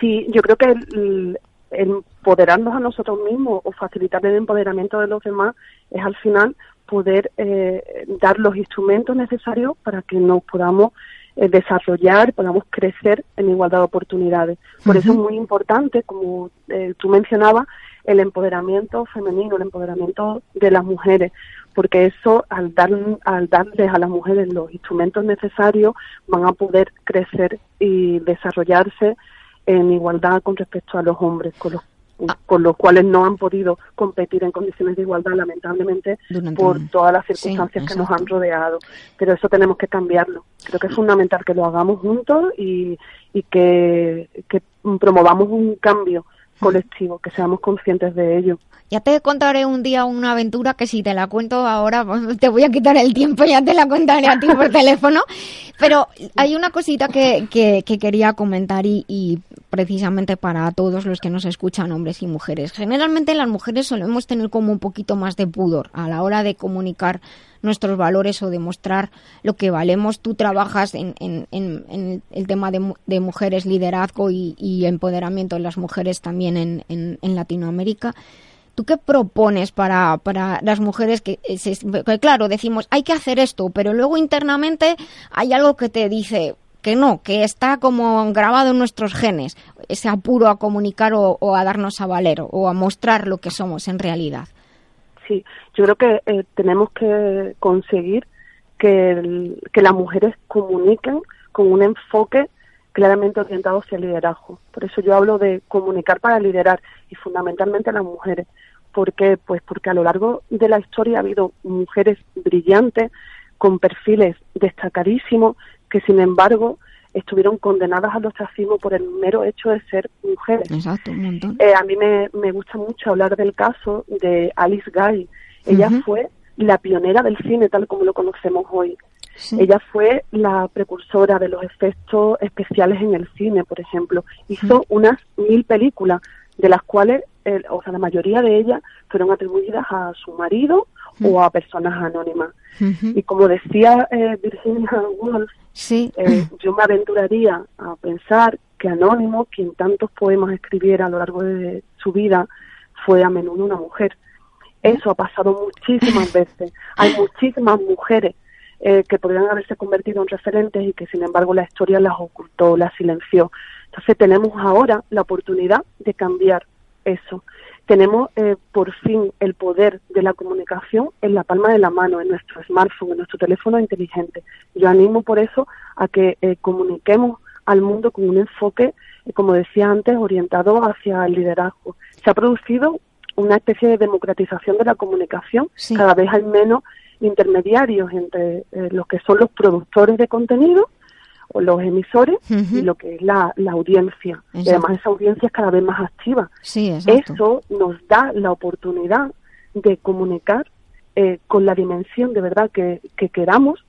Sí, yo creo que el, empoderarnos a nosotros mismos o facilitar el empoderamiento de los demás es al final poder eh, dar los instrumentos necesarios para que nos podamos eh, desarrollar, podamos crecer en igualdad de oportunidades. Por eso es muy importante, como eh, tú mencionabas, el empoderamiento femenino, el empoderamiento de las mujeres, porque eso, al, dar, al darles a las mujeres los instrumentos necesarios, van a poder crecer y desarrollarse en igualdad con respecto a los hombres, con los. Con los cuales no han podido competir en condiciones de igualdad, lamentablemente, por todas las circunstancias que nos han rodeado. Pero eso tenemos que cambiarlo. Creo que es fundamental que lo hagamos juntos y, y que, que promovamos un cambio colectivo, que seamos conscientes de ello. Ya te contaré un día una aventura que si te la cuento ahora pues, te voy a quitar el tiempo, ya te la contaré a ti por teléfono. Pero hay una cosita que, que, quería comentar y, y, precisamente para todos los que nos escuchan, hombres y mujeres. Generalmente las mujeres solemos tener como un poquito más de pudor a la hora de comunicar nuestros valores o demostrar lo que valemos. Tú trabajas en, en, en, el tema de, de mujeres, liderazgo y, y, empoderamiento de las mujeres también en, en Latinoamérica. ¿Tú qué propones para, para las mujeres que, que, claro, decimos, hay que hacer esto, pero luego internamente hay algo que te dice que no, que está como grabado en nuestros genes, ese apuro a comunicar o, a darnos a valer o a mostrar lo que somos en realidad? Sí, yo creo que eh, tenemos que conseguir que las mujeres comuniquen con un enfoque claramente orientado hacia el liderazgo. Por eso yo hablo de comunicar para liderar y fundamentalmente a las mujeres. ¿Por qué? Pues porque a lo largo de la historia ha habido mujeres brillantes con perfiles destacadísimos que, sin embargo, estuvieron condenadas al ostracismo por el mero hecho de ser mujeres. Exacto, un montón. Eh, a mí me, me gusta mucho hablar del caso de Alice Guy. Ella fue la pionera del cine tal como lo conocemos hoy. Sí. Ella fue la precursora de los efectos especiales en el cine, por ejemplo. Hizo unas mil películas, de las cuales, eh, o sea, la mayoría de ellas fueron atribuidas a su marido o a personas anónimas. Y como decía eh, Virginia Woolf, Sí. eh, yo me aventuraría a pensar que Anónimo, quien tantos poemas escribiera a lo largo de su vida, fue a menudo una mujer. Eso ha pasado muchísimas veces. Hay muchísimas mujeres eh, que podrían haberse convertido en referentes y que sin embargo la historia las ocultó, las silenció. Entonces tenemos ahora la oportunidad de cambiar eso. Tenemos eh, por fin el poder de la comunicación en la palma de la mano, en nuestro smartphone, en nuestro teléfono inteligente. Yo animo por eso a que eh, comuniquemos al mundo con un enfoque, eh, como decía antes, orientado hacia el liderazgo. Se ha producido una especie de democratización de la comunicación. Sí. Cada vez hay menos intermediarios entre eh, los que son los productores de contenido o los emisores y lo que es la, la audiencia. Y además esa audiencia es cada vez más activa. Sí. Eso nos da la oportunidad de comunicar eh, con la dimensión de verdad que, que queramos,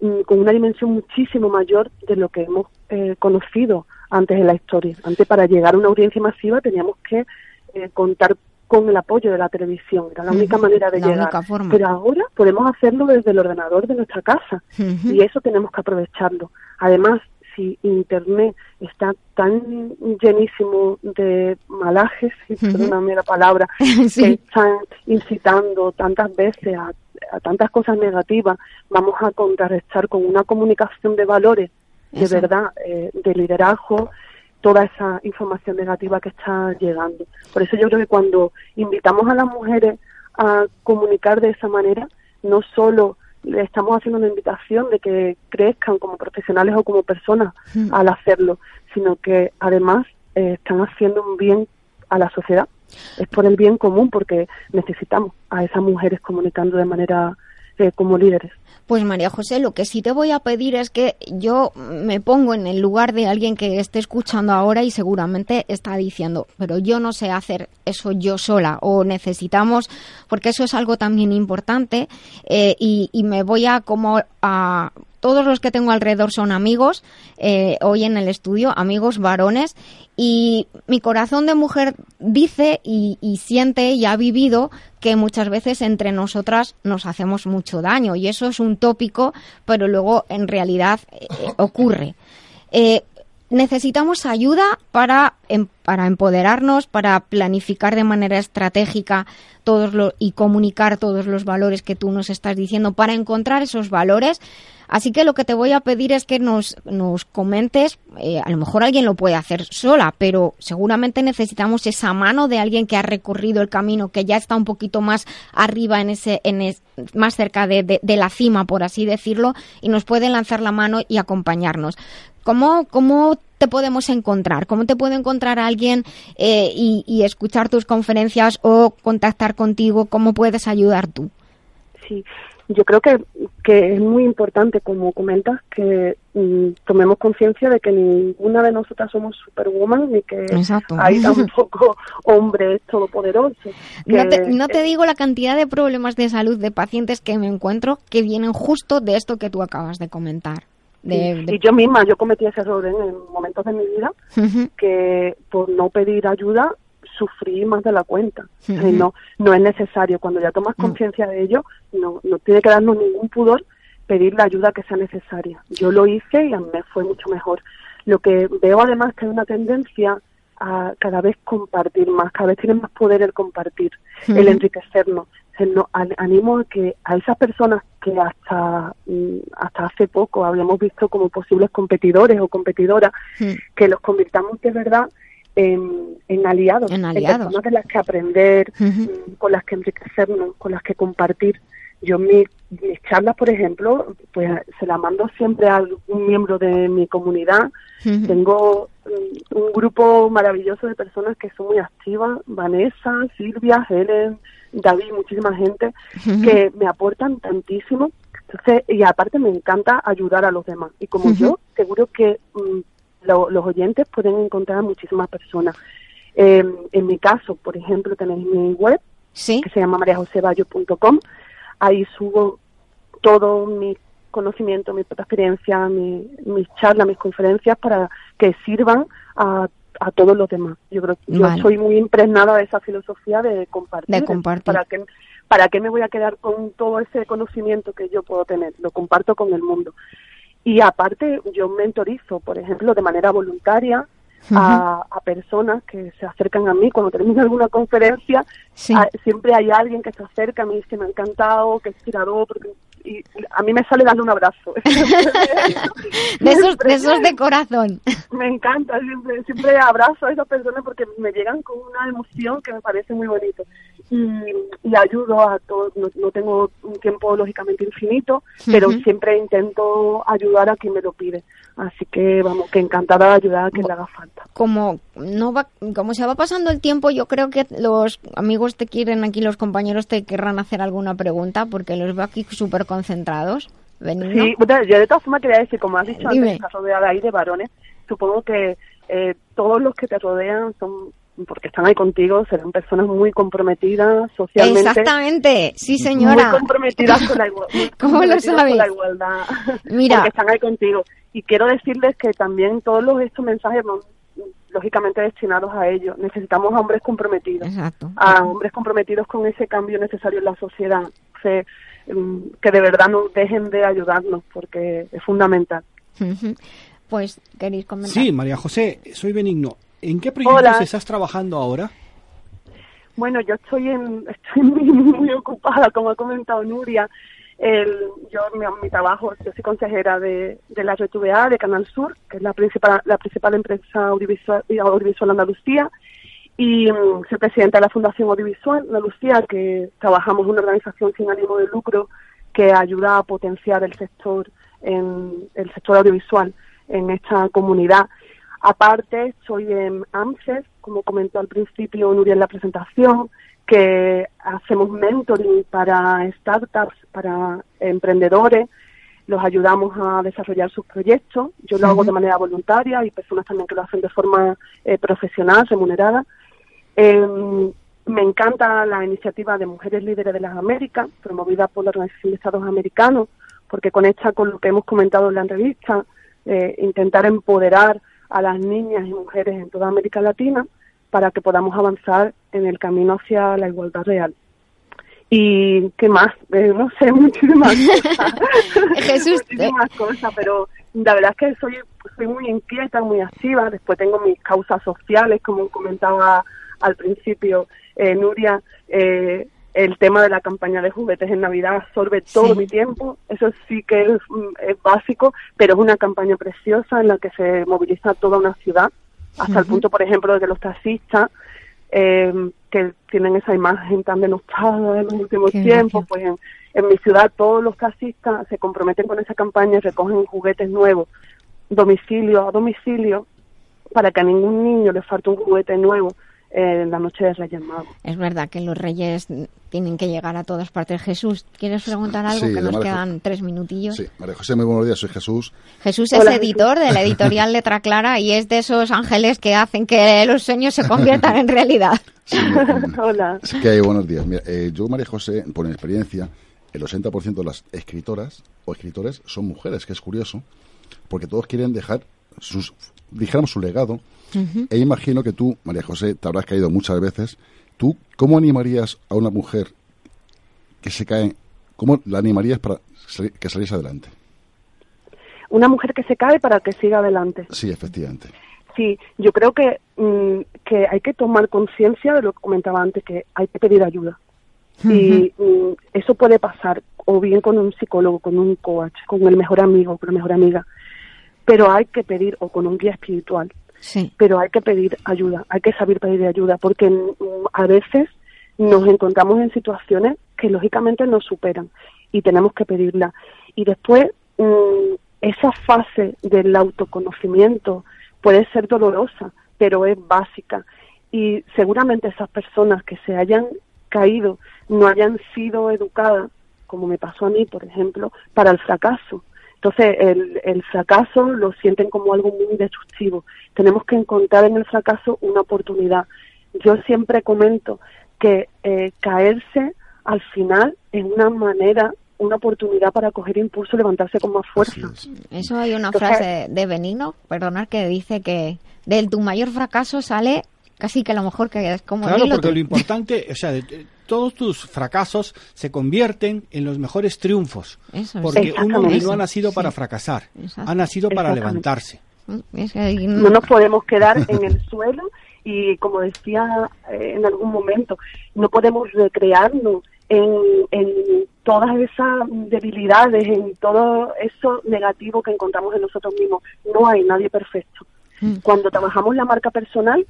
mm, con una dimensión muchísimo mayor de lo que hemos eh, conocido antes en la historia. Antes para llegar a una audiencia masiva teníamos que eh, contar con el apoyo de la televisión, era la única Ujú, manera de la llegar. única forma. Pero ahora podemos hacerlo desde el ordenador de nuestra casa y eso tenemos que aprovecharlo. Además, si Internet está tan llenísimo de malajes, si Ujú. perdóname la palabra, Sí. que están incitando tantas veces a, a tantas cosas negativas, vamos a contrarrestar con una comunicación de valores, de Eso. verdad, eh, de liderazgo, toda esa información negativa que está llegando. Por eso yo creo que cuando invitamos a las mujeres a comunicar de esa manera, no solo le estamos haciendo una invitación de que crezcan como profesionales o como personas Mm. al hacerlo, sino que además eh, están haciendo un bien a la sociedad. Es por el bien común porque necesitamos a esas mujeres comunicando de manera eh, como líderes. Pues María José, lo que sí te voy a pedir es que yo me pongo en el lugar de alguien que esté escuchando ahora y seguramente está diciendo, pero yo no sé hacer eso yo sola o necesitamos, porque eso es algo también importante eh, y, y me voy a como a todos los que tengo alrededor son amigos, eh, hoy en el estudio, amigos varones, y mi corazón de mujer dice y, siente y ha vivido que muchas veces entre nosotras nos hacemos mucho daño y eso es un tópico, pero luego en realidad eh, ocurre. Eh, necesitamos ayuda para, em- para empoderarnos, para planificar de manera estratégica todos lo- y comunicar todos los valores que tú nos estás diciendo, para encontrar esos valores. Así que lo que te voy a pedir es que nos, nos comentes, eh, a lo mejor alguien lo puede hacer sola, pero seguramente necesitamos esa mano de alguien que ha recorrido el camino, que ya está un poquito más arriba en ese, en es- más cerca de, de- de la cima, por así decirlo, y nos puede lanzar la mano y acompañarnos. ¿Cómo, cómo te podemos encontrar? ¿Cómo te puede encontrar alguien eh, y, y escuchar tus conferencias o contactar contigo? ¿Cómo puedes ayudar tú? Sí, yo creo que, que es muy importante, como comentas, que mm, tomemos conciencia de que ninguna de nosotras somos superwoman ni que Exacto. hay tampoco hombres todopoderosos. No te, no te digo la cantidad de problemas de salud de pacientes que me encuentro que vienen justo de esto que tú acabas de comentar. De, de- Y yo misma, yo cometí ese error en, en momentos de mi vida que por no pedir ayuda sufrí más de la cuenta. O sea, Ujú. no, no es necesario. Cuando ya tomas Mm. conciencia de ello, no, no tiene que darnos ningún pudor pedir la ayuda que sea necesaria. Yo lo hice y a mí me fue mucho mejor. Lo que veo además que hay una tendencia a cada vez compartir más, cada vez tiene más poder el compartir, el enriquecernos. Sea, no- an- animo a que a esas personas que hasta mm, hasta hace poco habíamos visto como posibles competidores o competidoras, ujú. que los convirtamos de verdad en, en aliados, En aliados. personas de las que aprender, mm, con las que enriquecernos, con las que compartir. Yo mi- mis charlas, por ejemplo, pues se las mando siempre a algún miembro de mi comunidad. Tengo mm, un grupo maravilloso de personas que son muy activas, Vanessa, Silvia, Helen, David, muchísima gente, que me aportan tantísimo Entonces, y aparte me encanta ayudar a los demás. Y como yo, seguro que mm, lo- los oyentes pueden encontrar a muchísimas personas. Eh, en mi caso, por ejemplo, tenéis mi web, que se llama mariajoseballo.com. Ahí subo todo mi conocimiento, mi experiencia, mi- mis charlas, mis conferencias para que sirvan a, a todos los demás. Yo creo yo Vale. soy muy impregnada de esa filosofía de compartir. De compartir. ¿Para qué, ¿Para qué me voy a quedar con todo ese conocimiento que yo puedo tener? Lo comparto con el mundo. Y aparte, yo mentorizo, por ejemplo, de manera voluntaria a, a personas que se acercan a mí cuando termino alguna conferencia. a- siempre hay alguien que se acerca a mí, que me ha encantado, que es inspirador, porque, y a mí me sale darle un abrazo. De esos, de esos de corazón. me encanta, siempre, siempre abrazo a esas personas porque me llegan con una emoción que me parece muy bonito. Y, y ayudo a todos, no, no tengo un tiempo lógicamente infinito, pero siempre intento ayudar a quien me lo pide. Así que vamos, que encantada de ayudar a quien le haga falta. Como no va, como se va pasando el tiempo, yo creo que los amigos te quieren aquí, los compañeros te querrán hacer alguna pregunta porque los veo aquí súper concentrados. Benigno. Sí, yo de todas formas quería decir, como has dicho Dime. antes, estás rodeada ahí de varones, supongo que eh, todos los que te rodean son, porque están ahí contigo, serán personas muy comprometidas socialmente. Exactamente, sí señora. Muy comprometidas con la, igual- muy ¿Cómo lo sabes? con la igualdad. Mira. Porque están ahí contigo. Y quiero decirles que también todos los, estos mensajes van lógicamente destinados a ellos. Necesitamos a hombres comprometidos. Exacto. A hombres comprometidos con ese cambio necesario en la sociedad. Que, mm, que de verdad no dejen de ayudarnos porque es fundamental. Pues, ¿queréis comentar? Sí, María José, soy Benigno. ¿En qué proyectos Hola. estás trabajando ahora? Bueno, yo estoy en, estoy muy, muy ocupada, como ha comentado Nuria. El, yo mi, mi trabajo, yo soy consejera de, de la RTVA, de Canal Sur, que es la principal, la principal empresa audiovisual, audiovisual Andalucía, y mm, soy presidenta de la Fundación Audiovisual Andalucía, que trabajamos en una organización sin ánimo de lucro que ayuda a potenciar el sector, en, el sector audiovisual en esta comunidad. Aparte, soy en AMSES, como comentó al principio Nuria en la presentación, que hacemos mentoring para startups, para emprendedores, los ayudamos a desarrollar sus proyectos. Yo lo hago de manera voluntaria y personas también que lo hacen de forma eh, profesional, remunerada. Eh, me encanta la iniciativa de Mujeres Líderes de las Américas, promovida por la Organización de Estados Americanos, porque conecta con lo que hemos comentado en la entrevista, eh, intentar empoderar a las niñas y mujeres en toda América Latina para que podamos avanzar en el camino hacia la igualdad real. Y qué más, Eh, no sé, muchísimas cosas. Jesús, muchísimas cosas, pero la verdad es que soy, soy muy inquieta, muy activa. Después tengo mis causas sociales, como comentaba al principio eh, Nuria. eh, el tema de la campaña de juguetes en Navidad absorbe todo Sí. mi tiempo. Eso sí que es, mm, es básico, pero es una campaña preciosa en la que se moviliza toda una ciudad, hasta el punto, por ejemplo, de que los taxistas eh, que tienen esa imagen tan denostada en los últimos Qué tiempos, pues en, en mi ciudad todos los taxistas se comprometen con esa campaña y recogen juguetes nuevos, domicilio a domicilio, para que a ningún niño le falte un juguete nuevo en la noche de Reyes Magos. Es verdad que los reyes tienen que llegar a todas partes. Jesús, ¿quieres preguntar algo? Sí, que nos María quedan tres minutillos. Sí, María José, muy buenos días, soy Jesús. Jesús es Hola, editor de la editorial Letra Clara y es de esos ángeles que hacen que los sueños se conviertan en realidad. Hola. Es que buenos días. Mira, eh, yo, María José, por mi experiencia, el 80% de las escritoras o escritores son mujeres, que es curioso, porque todos quieren dejar sus, dijéramos, su legado. E imagino que tú, María José, te habrás caído muchas veces. ¿Tú cómo animarías a una mujer que se cae? ¿Cómo la animarías para que saliese adelante? Una mujer que se cae para que siga adelante. Sí, efectivamente. Sí, yo creo que, mm, que hay que tomar conciencia de lo que comentaba antes, que hay que pedir ayuda. Y mm, eso puede pasar o bien con un psicólogo, con un coach, con el mejor amigo, con la mejor amiga, pero hay que pedir, o con un guía espiritual, Sí. pero hay que pedir ayuda, hay que saber pedir ayuda, porque a veces nos encontramos en situaciones que lógicamente nos superan y tenemos que pedirla. Y después, esa fase del autoconocimiento puede ser dolorosa, pero es básica. Y seguramente esas personas que se hayan caído no hayan sido educadas como me pasó a mí, por ejemplo, para el fracaso. Entonces, el, el fracaso lo sienten como algo muy destructivo. Tenemos que encontrar en el fracaso una oportunidad. Yo siempre comento que eh, caerse al final es una manera, una oportunidad para coger impulso, levantarse con más fuerza. Eso hay una Entonces- frase de Benigno, perdonad, que dice que del tu mayor fracaso sale casi que lo mejor que es como Claro, porque tú. lo importante, o sea, de- de- todos tus fracasos se convierten en los mejores triunfos. Eso es. Porque uno no ha nacido para Sí. fracasar, Exacto. ha nacido para levantarse. Es que- No nos podemos quedar en el suelo y, como decía eh, en algún momento, no podemos recrearnos en, en todas esas debilidades, en todo eso negativo que encontramos en nosotros mismos. No hay nadie perfecto. Mm. Cuando trabajamos la marca personal,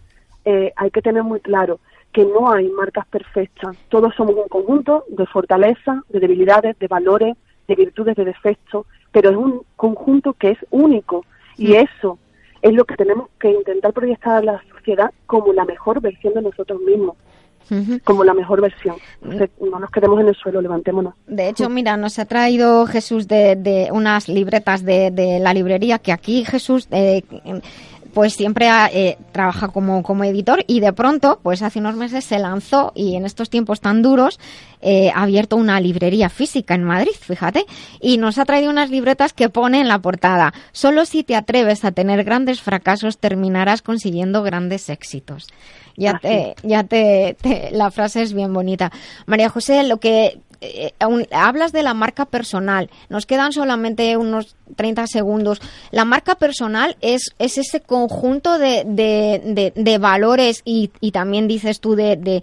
eh, hay que tener muy claro que no hay marcas perfectas. Todos somos un conjunto de fortalezas, de debilidades, de valores, de virtudes, de defectos, pero es un conjunto que es único y eso es lo que tenemos que intentar proyectar a la sociedad como la mejor versión de nosotros mismos, como la mejor versión. No nos quedemos en el suelo, levantémonos. De hecho, mira, nos ha traído Jesús de, de unas libretas de, de la librería que aquí Jesús eh, pues siempre ha, eh, trabaja como, como editor y de pronto, pues hace unos meses se lanzó y en estos tiempos tan duros eh, ha abierto una librería física en Madrid, fíjate, y nos ha traído unas libretas que pone en la portada, solo si te atreves a tener grandes fracasos terminarás consiguiendo grandes éxitos. Ya Así te, ya te, te- la frase es bien bonita. María José, lo que eh, aún hablas de la marca personal, nos quedan solamente unos 30 segundos. La marca personal es, es ese conjunto de, de, valores y, y también dices tú de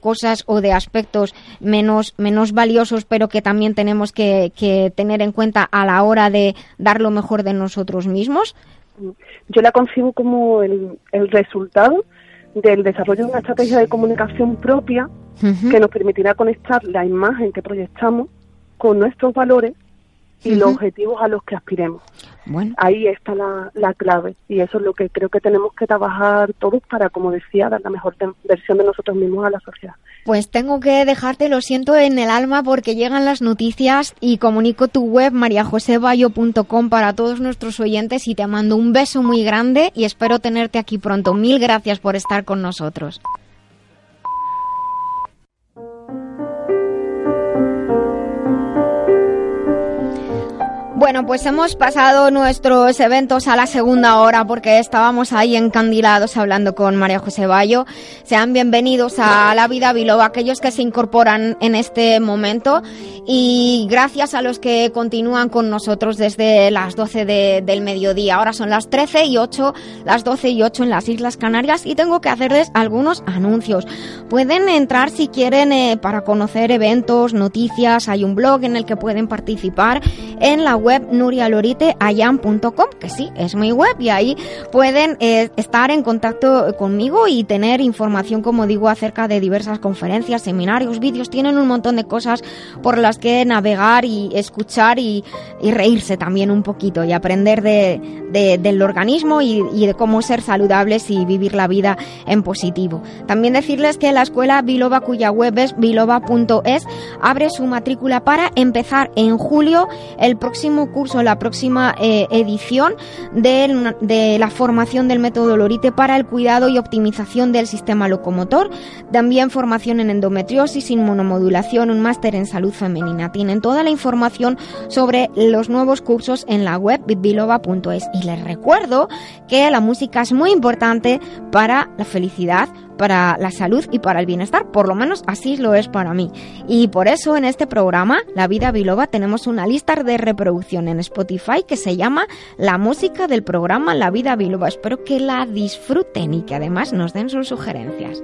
cosas o de aspectos menos, menos valiosos, pero que también tenemos que, que tener en cuenta a la hora de dar lo mejor de nosotros mismos. Yo la concibo como el, el resultado del desarrollo de una estrategia de comunicación propia que nos permitirá conectar la imagen que proyectamos con nuestros valores y los objetivos a los que aspiremos. Bueno. Ahí está la, la clave y eso es lo que creo que tenemos que trabajar todos para, como decía, dar la mejor versión de nosotros mismos a la sociedad. Pues tengo que dejarte, lo siento, en el alma porque llegan las noticias y comunico tu web mariajosebayo.com para todos nuestros oyentes y te mando un beso muy grande y espero tenerte aquí pronto. Mil gracias por estar con nosotros. Bueno, pues hemos pasado nuestros eventos a la segunda hora porque estábamos ahí encandilados hablando con María José Bayo. Sean bienvenidos a La Vida Biloba, aquellos que se incorporan en este momento y gracias a los que continúan con nosotros desde las 12 de- del mediodía. Ahora son las 13 y 8, las 12 y 8 en las Islas Canarias y tengo que hacerles algunos anuncios. Pueden entrar si quieren eh, para conocer eventos, noticias, hay un blog en el que pueden participar en la web nurialoriteayam.com, que sí, es mi web y ahí pueden eh, estar en contacto conmigo y tener información, como digo, acerca de diversas conferencias, seminarios, vídeos, tienen un montón de cosas por las que navegar y escuchar y, reírse también un poquito y aprender de, de- del organismo y, y de cómo ser saludables y vivir la vida en positivo. También decirles que la escuela Biloba, cuya web es biloba.es, abre su matrícula para empezar en julio el próximo curso, la próxima eh, edición de, de la formación del método Lorite para el cuidado y optimización del sistema locomotor. También formación en endometriosis, inmunomodulación, un máster en salud femenina. Tienen toda la información sobre los nuevos cursos en la web bitbiloba.es. Y les recuerdo que la música es muy importante para la felicidad, para la salud y para el bienestar, por lo menos así lo es para mí. Y por eso en este programa, La Vida Biloba, tenemos una lista de reproducción en Spotify que se llama La música del programa La Vida Biloba. Espero que la disfruten y que además nos den sus sugerencias.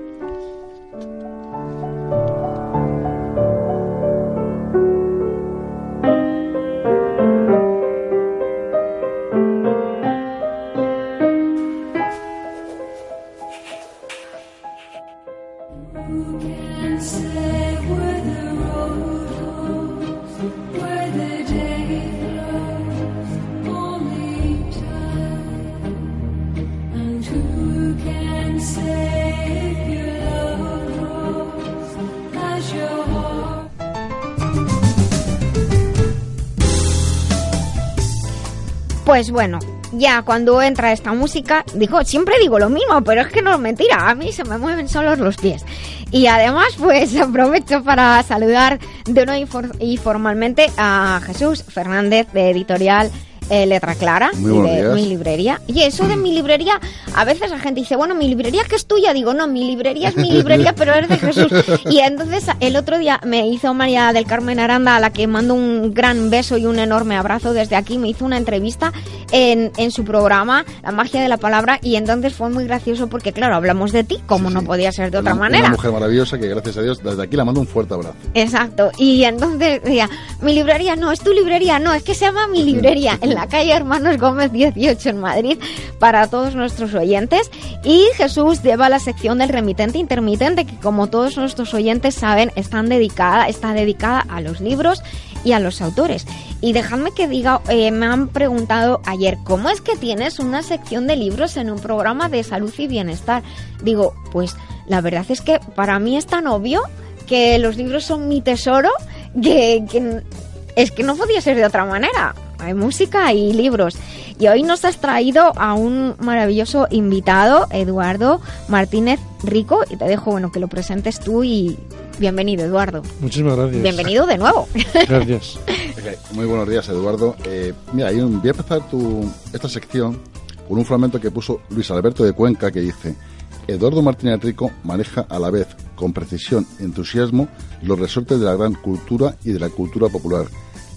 Pues bueno, ya cuando entra esta música, digo, siempre digo lo mismo, pero es que no es mentira, a mí se me mueven solos los pies. Y además, pues aprovecho para saludar de nuevo y for- y formalmente a Jesús Fernández de Editorial eh, Letra Clara mi librería. Y eso de mi librería, a veces la gente dice, bueno, mi librería que es tuya, digo, no, mi librería es mi librería, pero es de Jesús. Y entonces el otro día me hizo María del Carmen Aranda, a la que mando un gran beso y un enorme abrazo desde aquí, me hizo una entrevista en, en su programa, La magia de la palabra, y entonces fue muy gracioso porque, claro, hablamos de ti, como no podía ser de otra manera. Una mujer maravillosa que, gracias a Dios, desde aquí la mando un fuerte abrazo. Exacto. Y entonces decía, mi librería no, es tu librería, no, es que se llama mi librería, en la calle Hermanos Gómez 18 en Madrid, para todos nuestros oyentes. Y Jesús lleva la sección del remitente intermitente, que como todos nuestros oyentes saben, están dedicada, está dedicada a los libros y a los autores. Y dejadme que diga, eh, me han preguntado ayer, ¿cómo es que tienes una sección de libros en un programa de salud y bienestar? Digo, pues la verdad es que para mí es tan obvio que los libros son mi tesoro, que, que es que no podía ser de otra manera. Hay música y libros. Y hoy nos has traído a un maravilloso invitado, Eduardo Martínez Rico, y te dejo bueno que lo presentes tú y bienvenido, Eduardo. Muchísimas gracias. Bienvenido de nuevo. Gracias. Muy buenos días, Eduardo. Eh, mira, un- voy a empezar tu, esta sección con un fragmento que puso Luis Alberto de Cuenca que dice: Eduardo Martínez Rico maneja a la vez con precisión y entusiasmo los resortes de la gran cultura y de la cultura popular.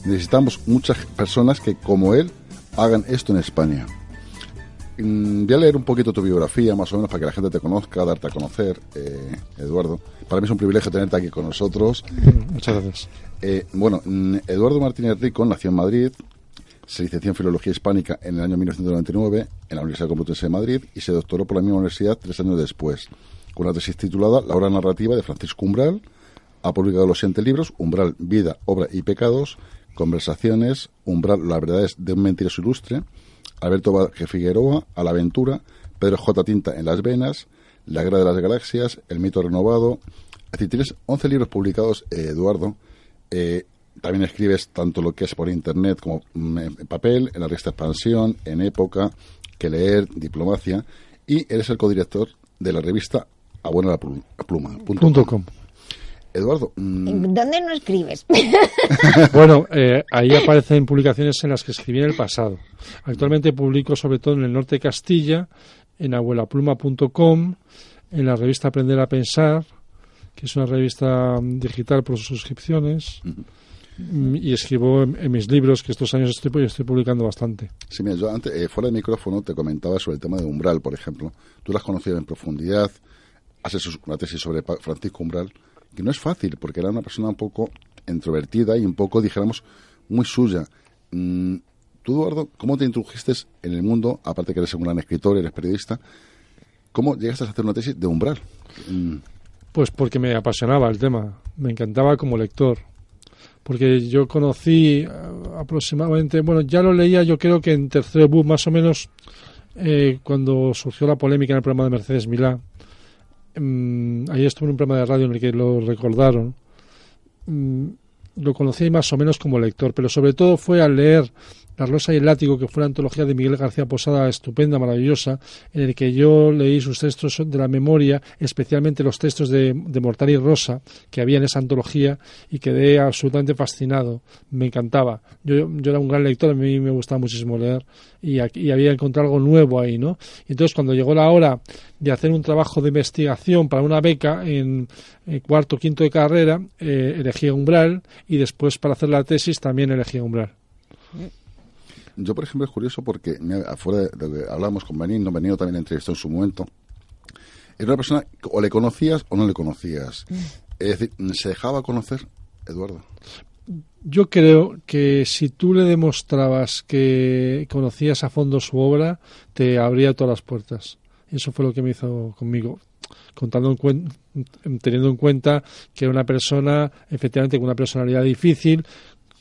Necesitamos muchas personas que, como él, hagan esto en España. Mm, Voy a leer un poquito tu biografía, más o menos, para que la gente te conozca, darte a conocer, eh, Eduardo. Para mí es un privilegio tenerte aquí con nosotros. Muchas gracias. Eh, bueno, mm, Eduardo Martínez Rico nació en Madrid, se licenció en Filología Hispánica en el año 1999 en la Universidad Complutense de Madrid y se doctoró por la misma universidad tres años después, con una tesis titulada La obra narrativa de Francisco Umbral. Ha publicado los siguientes libros, Umbral, Vida, Obra y Pecados, Conversaciones, Umbral, las verdades de un mentiroso ilustre, Alberto Vázquez Figueroa, A la aventura, Pedro J. Tinta en las venas, La guerra de las galaxias, El mito renovado. Decir, tienes 11 libros publicados, eh, Eduardo. Eh, también escribes tanto lo que es por internet como mm, en papel, en la revista Expansión, en Época, Que Leer, Diplomacia, y eres el codirector de la revista A Buena la Plu- Pluma. Eduardo, mm, ¿Dónde no escribes? Bueno, eh, ahí aparecen publicaciones en las que escribí en el pasado. Actualmente publico sobre todo en el norte de Castilla, en abuelapluma.com, en la revista Aprender a Pensar, que es una revista mm, digital por suscripciones, Mm, y escribo en, en mis libros, que estos años estoy, estoy publicando bastante. Sí, mira, yo antes, eh, fuera de micrófono, te comentaba sobre el tema de Umbral, por ejemplo. Tú lo has conocido en profundidad, has hecho una tesis sobre Francisco Umbral, que no es fácil, porque era una persona un poco introvertida y un poco, dijéramos, muy suya. Mm, tú, Eduardo, ¿cómo te introdujiste en el mundo, aparte que eres un gran escritor, eres periodista, cómo llegaste a hacer una tesis de Umbral? Mm, Pues porque me apasionaba el tema, me encantaba como lector. Porque yo conocí eh, aproximadamente, bueno, ya lo leía yo creo que en tercer book más o menos eh, cuando surgió la polémica en el programa de Mercedes Milá. Mm, ahí estuve en un programa de radio en el que lo recordaron. Mm, lo conocí más o menos como lector, pero sobre todo fue al leer La Rosa y el Látigo, que fue una antología de Miguel García Posada estupenda, maravillosa, en el que yo leí sus textos de la memoria, especialmente los textos de, de Mortal y Rosa, que había en esa antología, y quedé absolutamente fascinado. Me encantaba. Yo, era un gran lector, a mí me gustaba muchísimo leer, y, aquí, había encontrado algo nuevo ahí, ¿no? Entonces, cuando llegó la hora de hacer un trabajo de investigación para una beca en, en cuarto o quinto de carrera, eh, elegí Umbral, y después para hacer la tesis también elegí Umbral. Yo, por ejemplo, es curioso porque, afuera de lo que hablamos con Benigno, Benigno también entrevistó en su momento, era una persona que o le conocías o no le conocías. Es decir, ¿se dejaba conocer, Eduardo? Yo creo que si tú le demostrabas que conocías a fondo su obra, te abría todas las puertas. Y eso fue lo que me hizo conmigo, contando en cuen- teniendo en cuenta que era una persona, efectivamente, con una personalidad difícil,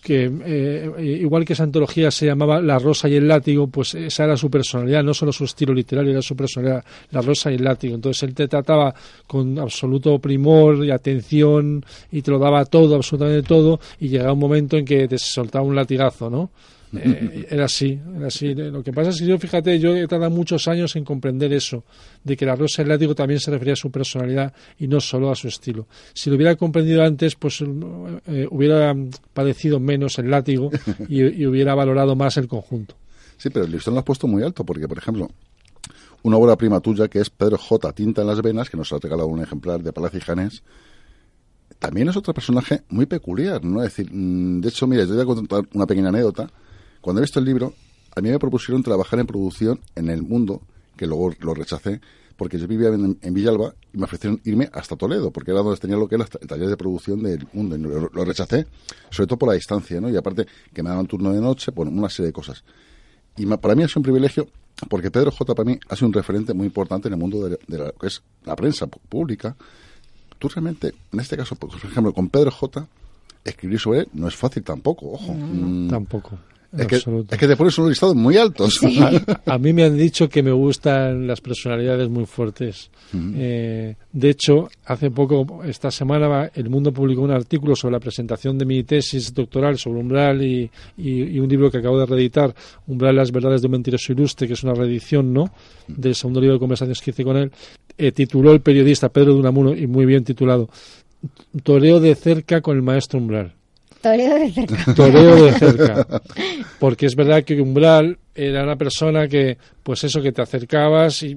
que eh, igual que esa antología se llamaba La Rosa y el Látigo, pues esa era su personalidad, no solo su estilo literario, era su personalidad, La Rosa y el Látigo. Entonces él te trataba con absoluto primor y atención y te lo daba todo, absolutamente todo, y llegaba un momento en que te soltaba un latigazo, ¿no? Eh, era así, era así. Lo que pasa es que yo, fíjate, yo he tardado muchos años en comprender eso, de que la rosa del látigo también se refería a su personalidad y no solo a su estilo. Si lo hubiera comprendido antes, pues eh, hubiera padecido menos el látigo y, y hubiera valorado más el conjunto. Sí, pero el listón lo has puesto muy alto, porque, por ejemplo, una obra prima tuya que es Pedro J. Tinta en las Venas, que nos ha regalado un ejemplar de Palacio y Janés, también es otro personaje muy peculiar, ¿no? Es decir, mm, de hecho, mira, yo voy a contar una pequeña anécdota. Cuando he visto el libro, a mí me propusieron trabajar en producción en el mundo, que luego lo rechacé, porque yo vivía en, en Villalba y me ofrecieron irme hasta Toledo, porque era donde tenía lo que era el taller de producción del mundo. Y lo, lo rechacé, sobre todo por la distancia, ¿no? Y aparte que me daban turno de noche, bueno, una serie de cosas. Y ma- para mí ha sido un privilegio, porque Pedro J. para mí ha sido un referente muy importante en el mundo de, de la, que es la prensa pública. Tú realmente, en este caso, por ejemplo, con Pedro J., escribir sobre él no es fácil tampoco, ojo. Mm, Tampoco. Es que, es que te pones unos listados muy altos. A, a mí me han dicho que me gustan las personalidades muy fuertes. Eh, de hecho, hace poco, esta semana, El Mundo publicó un artículo sobre la presentación de mi tesis doctoral sobre Umbral y, y- y un libro que acabo de reeditar, Umbral, las verdades de un mentiroso ilustre, que es una reedición ¿no? del segundo libro de conversaciones que hice con él. Eh, tituló el periodista Pedro de Unamuno, y muy bien titulado, Toreo de cerca con el maestro Umbral. Toreo de cerca. Toreo de cerca. Porque es verdad que Umbral era una persona que, pues eso, que te acercabas y,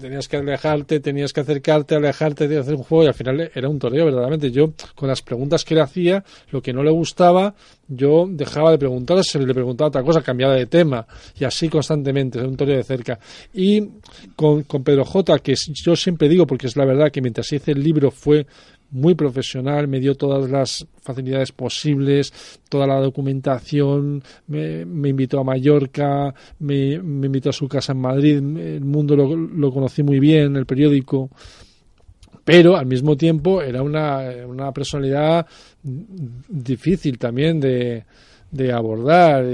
tenías que alejarte, tenías que acercarte, alejarte de hacer un juego y al final era un toreo, verdaderamente. Yo, con las preguntas que le hacía, lo que no le gustaba, yo dejaba de preguntar, se le preguntaba otra cosa, cambiaba de tema y así constantemente, era un toreo de cerca. Y con, con Pedro J, que yo siempre digo, porque es la verdad que mientras hice el libro fue muy profesional, me dio todas las facilidades posibles, toda la documentación, me, invitó a Mallorca, me, invitó a su casa en Madrid, el mundo lo, lo conocí muy bien, el periódico, pero al mismo tiempo era una, una personalidad difícil también de, de abordar,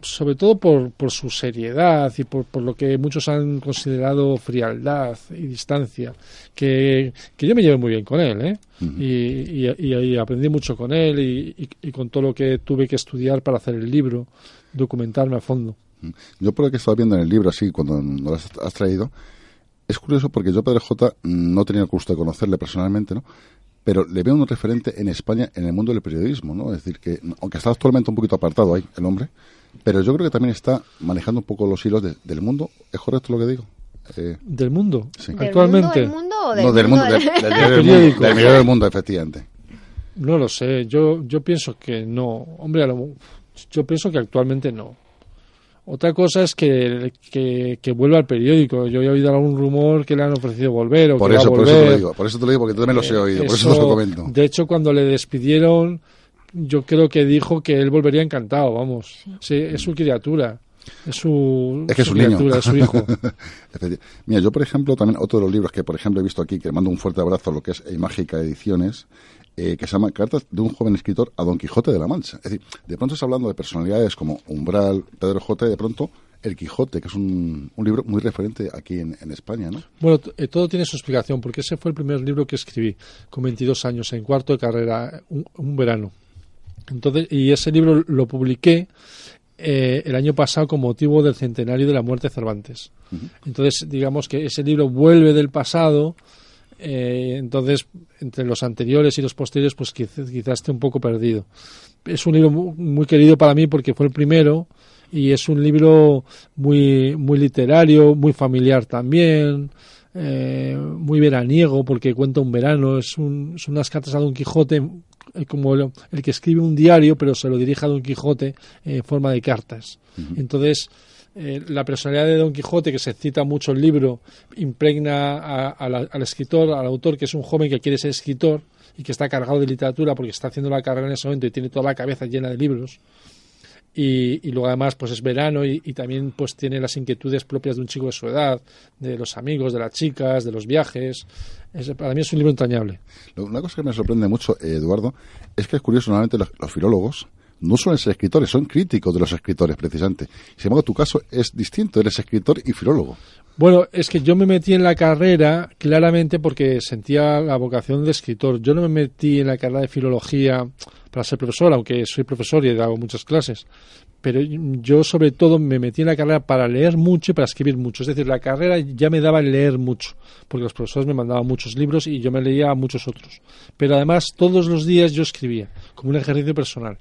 sobre todo por, por su seriedad y por, por lo que muchos han considerado frialdad y distancia, que, que yo me llevé muy bien con él, ¿eh? y, y- y- y aprendí mucho con él y, con todo lo que tuve que estudiar para hacer el libro, documentarme a fondo. Yo por lo que estaba viendo en el libro, así, cuando lo has, has traído, es curioso porque yo, Pedro J, no tenía el gusto de conocerle personalmente, ¿no? Pero le veo un referente en España en el mundo del periodismo, ¿no? Es decir, que aunque está actualmente un poquito apartado ahí, el hombre, pero yo creo que también está manejando un poco los hilos de- del mundo. ¿Es correcto lo que digo? Eh, ¿Del mundo? Sí. ¿Del Actualmente. mundo, del mundo o del no, del mundo, mundo del, del- mundo, del diario del mundo, efectivamente. No lo sé, yo, yo pienso que no. Hombre, a lo- yo pienso que actualmente no. Otra cosa es que, que, que vuelva al periódico. Yo he oído algún rumor que le han ofrecido volver o Por que va eso, a por volver. eso te lo digo, por eso te lo digo, porque tú también los he Eh, oído, por eso os lo comento. De hecho, cuando le despidieron, yo creo que dijo que él volvería encantado, vamos. Sí, es su criatura. Es su, Es que es su un niño. criatura, es su hijo. Mira, yo, por ejemplo, también otro de los libros que, por ejemplo, he visto aquí, que mando un fuerte abrazo a lo que es Mágica Ediciones, eh, que se llama Cartas de un joven escritor a Don Quijote de la Mancha. Es decir, de pronto está hablando de personalidades como Umbral, Pedro J, y de pronto El Quijote, que es un, un libro muy referente aquí en, en España, ¿no? Bueno, eh, todo tiene su explicación, porque ese fue el primer libro que escribí con 22 años, en cuarto de carrera, un, un verano. Entonces, y ese libro lo publiqué eh, el año pasado con motivo del centenario de la muerte de Cervantes. Entonces, digamos que ese libro vuelve del pasado, eh, entonces, entre los anteriores y los posteriores, pues quizás, quizás esté un poco perdido. Es un libro mu- muy, querido para mí porque fue el primero y es un libro muy, muy literario, muy familiar también, eh, muy veraniego porque cuenta un verano, es un, son unas cartas a Don Quijote eh, como el, el que escribe un diario pero se lo dirige a Don Quijote en forma de cartas. Entonces, eh, la personalidad de Don Quijote, que se cita mucho el libro, impregna a- al escritor, al autor, que es un joven que quiere ser escritor y que está cargado de literatura porque está haciendo la carrera en ese momento y tiene toda la cabeza llena de libros. Y, y luego además pues es verano y, también pues tiene las inquietudes propias de un chico de su edad, de los amigos, de las chicas, de los viajes. Es- para mí es un libro entrañable. Una cosa que me sorprende mucho, eh, Eduardo, es que es curioso, normalmente los, los filólogos no suelen ser escritores, son críticos de los escritores, precisamente. Sin embargo, tu caso es distinto, eres escritor y filólogo. Bueno, es que yo me metí en la carrera claramente porque sentía la vocación de escritor. Yo no me metí en la carrera de filología para ser profesor, aunque soy profesor y he dado muchas clases. pero yo sobre todo me metí en la carrera para leer mucho y para escribir mucho. Es decir, la carrera ya me daba leer mucho, porque los profesores me mandaban muchos libros y yo me leía muchos otros. Pero además todos los días yo escribía, como un ejercicio personal.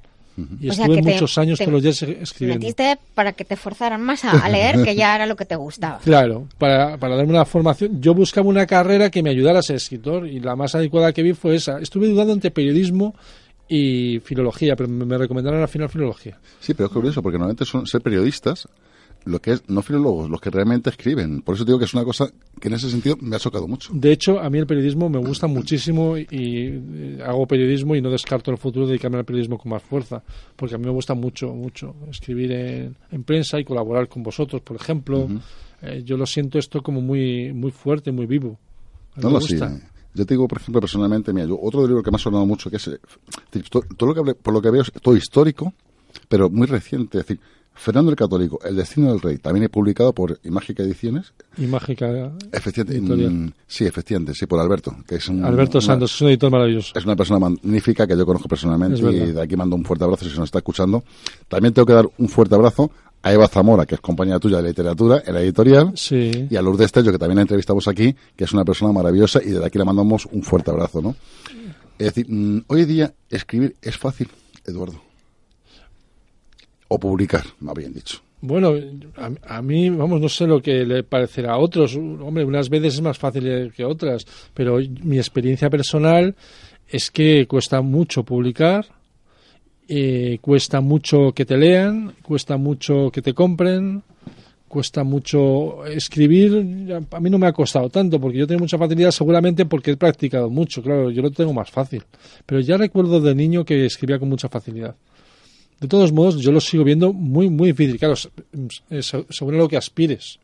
Y O sea, estuve que te- muchos años te todos los días escribiendo. Metiste para que te forzaran más a, a leer, que ya era lo que te gustaba. Claro, para, para darme una formación. Yo buscaba una carrera que me ayudara a ser escritor y la más adecuada que vi fue esa. Estuve dudando entre periodismo y filología, pero me, me recomendaron al final filología. Sí, pero es curioso, porque normalmente son ser periodistas, lo que es, no filólogos, los que realmente escriben. Por eso digo que es una cosa que en ese sentido me ha chocado mucho. De hecho, a mí el periodismo me gusta muchísimo y, eh, hago periodismo y no descarto en el futuro dedicarme al periodismo con más fuerza, porque a mí me gusta mucho, mucho escribir en, en prensa y colaborar con vosotros, por ejemplo. Eh, yo lo siento esto como muy, muy fuerte, muy vivo. No, me no, sí. gusta. Yo te digo, por ejemplo, personalmente, mira, yo, otro libro que me ha sonado mucho, que es, eh, todo, lo que por lo que veo es todo histórico, pero muy reciente. Es decir, Fernando el Católico, El destino del rey, también he publicado por Imágica Ediciones. Y mágica. Efectivamente, mm, sí, efectivamente, sí, por Alberto, que es un, Alberto una- Santos, es un editor maravilloso. Es una persona magnífica que yo conozco personalmente y de aquí mando un fuerte abrazo si se nos está escuchando. También tengo que dar un fuerte abrazo a Eva Zamora, que es compañera tuya de literatura en la editorial, Sí. y a Lourdes Tello, que también la entrevistamos aquí, que es una persona maravillosa y desde aquí le mandamos un fuerte abrazo, ¿no? Es decir, mm, hoy día escribir es fácil, Eduardo. O publicar, más bien dicho. Bueno, a, mí, vamos, no sé lo que le parecerá a otros. Hombre, unas veces es más fácil que otras, pero mi experiencia personal es que cuesta mucho publicar, eh, cuesta mucho que te lean, cuesta mucho que te compren, cuesta mucho escribir. A mí no me ha costado tanto, porque yo tengo mucha facilidad seguramente porque he practicado mucho, claro, yo lo tengo más fácil. Pero ya recuerdo de niño que escribía con mucha facilidad. De todos modos, yo lo sigo viendo muy, muy difícil. Claro, se- según lo que aspires.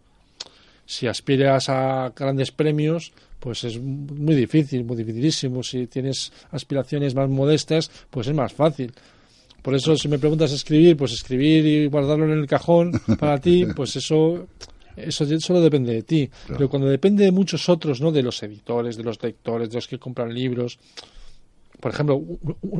Si aspiras a grandes premios, pues es muy difícil, muy dificilísimo. Si tienes aspiraciones más modestas, pues es más fácil. Por eso, si me preguntas escribir, pues escribir y guardarlo en el cajón para ti, pues eso, eso solo depende de ti. Pero cuando depende de muchos otros, ¿no? De los editores, de los lectores, de los que compran libros, por ejemplo,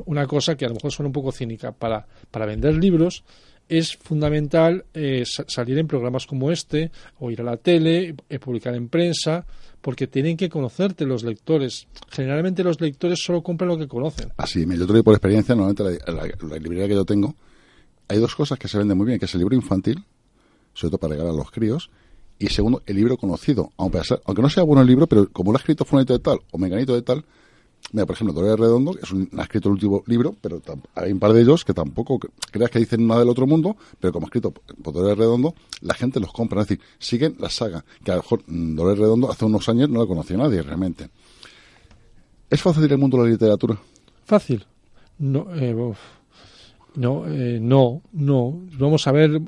una cosa que a lo mejor suena un poco cínica, para, para vender libros es fundamental eh, sa- salir en programas como este, o ir a la tele, eh, publicar en prensa, porque tienen que conocerte los lectores. Generalmente los lectores solo compran lo que conocen. Así, yo te digo por experiencia, normalmente la, la- librería que yo tengo, hay dos cosas que se venden muy bien, que es el libro infantil, sobre todo para regalar a los críos, y segundo, el libro conocido, aunque, aunque no sea bueno el libro, pero como lo ha escrito fulanito de tal o menganito de tal, mira, por ejemplo, Dolores Redondo, es un, ha escrito el último libro, pero hay un par de ellos que tampoco cre- creas que dicen nada del otro mundo, pero como ha escrito por Dolores Redondo, la gente los compra, es decir, siguen la saga, que a lo mejor mm, Dolores Redondo hace unos años no la conocía nadie realmente. ¿Es fácil el mundo de la literatura? Fácil. No, eh. No, eh, no, no. Vamos a ver,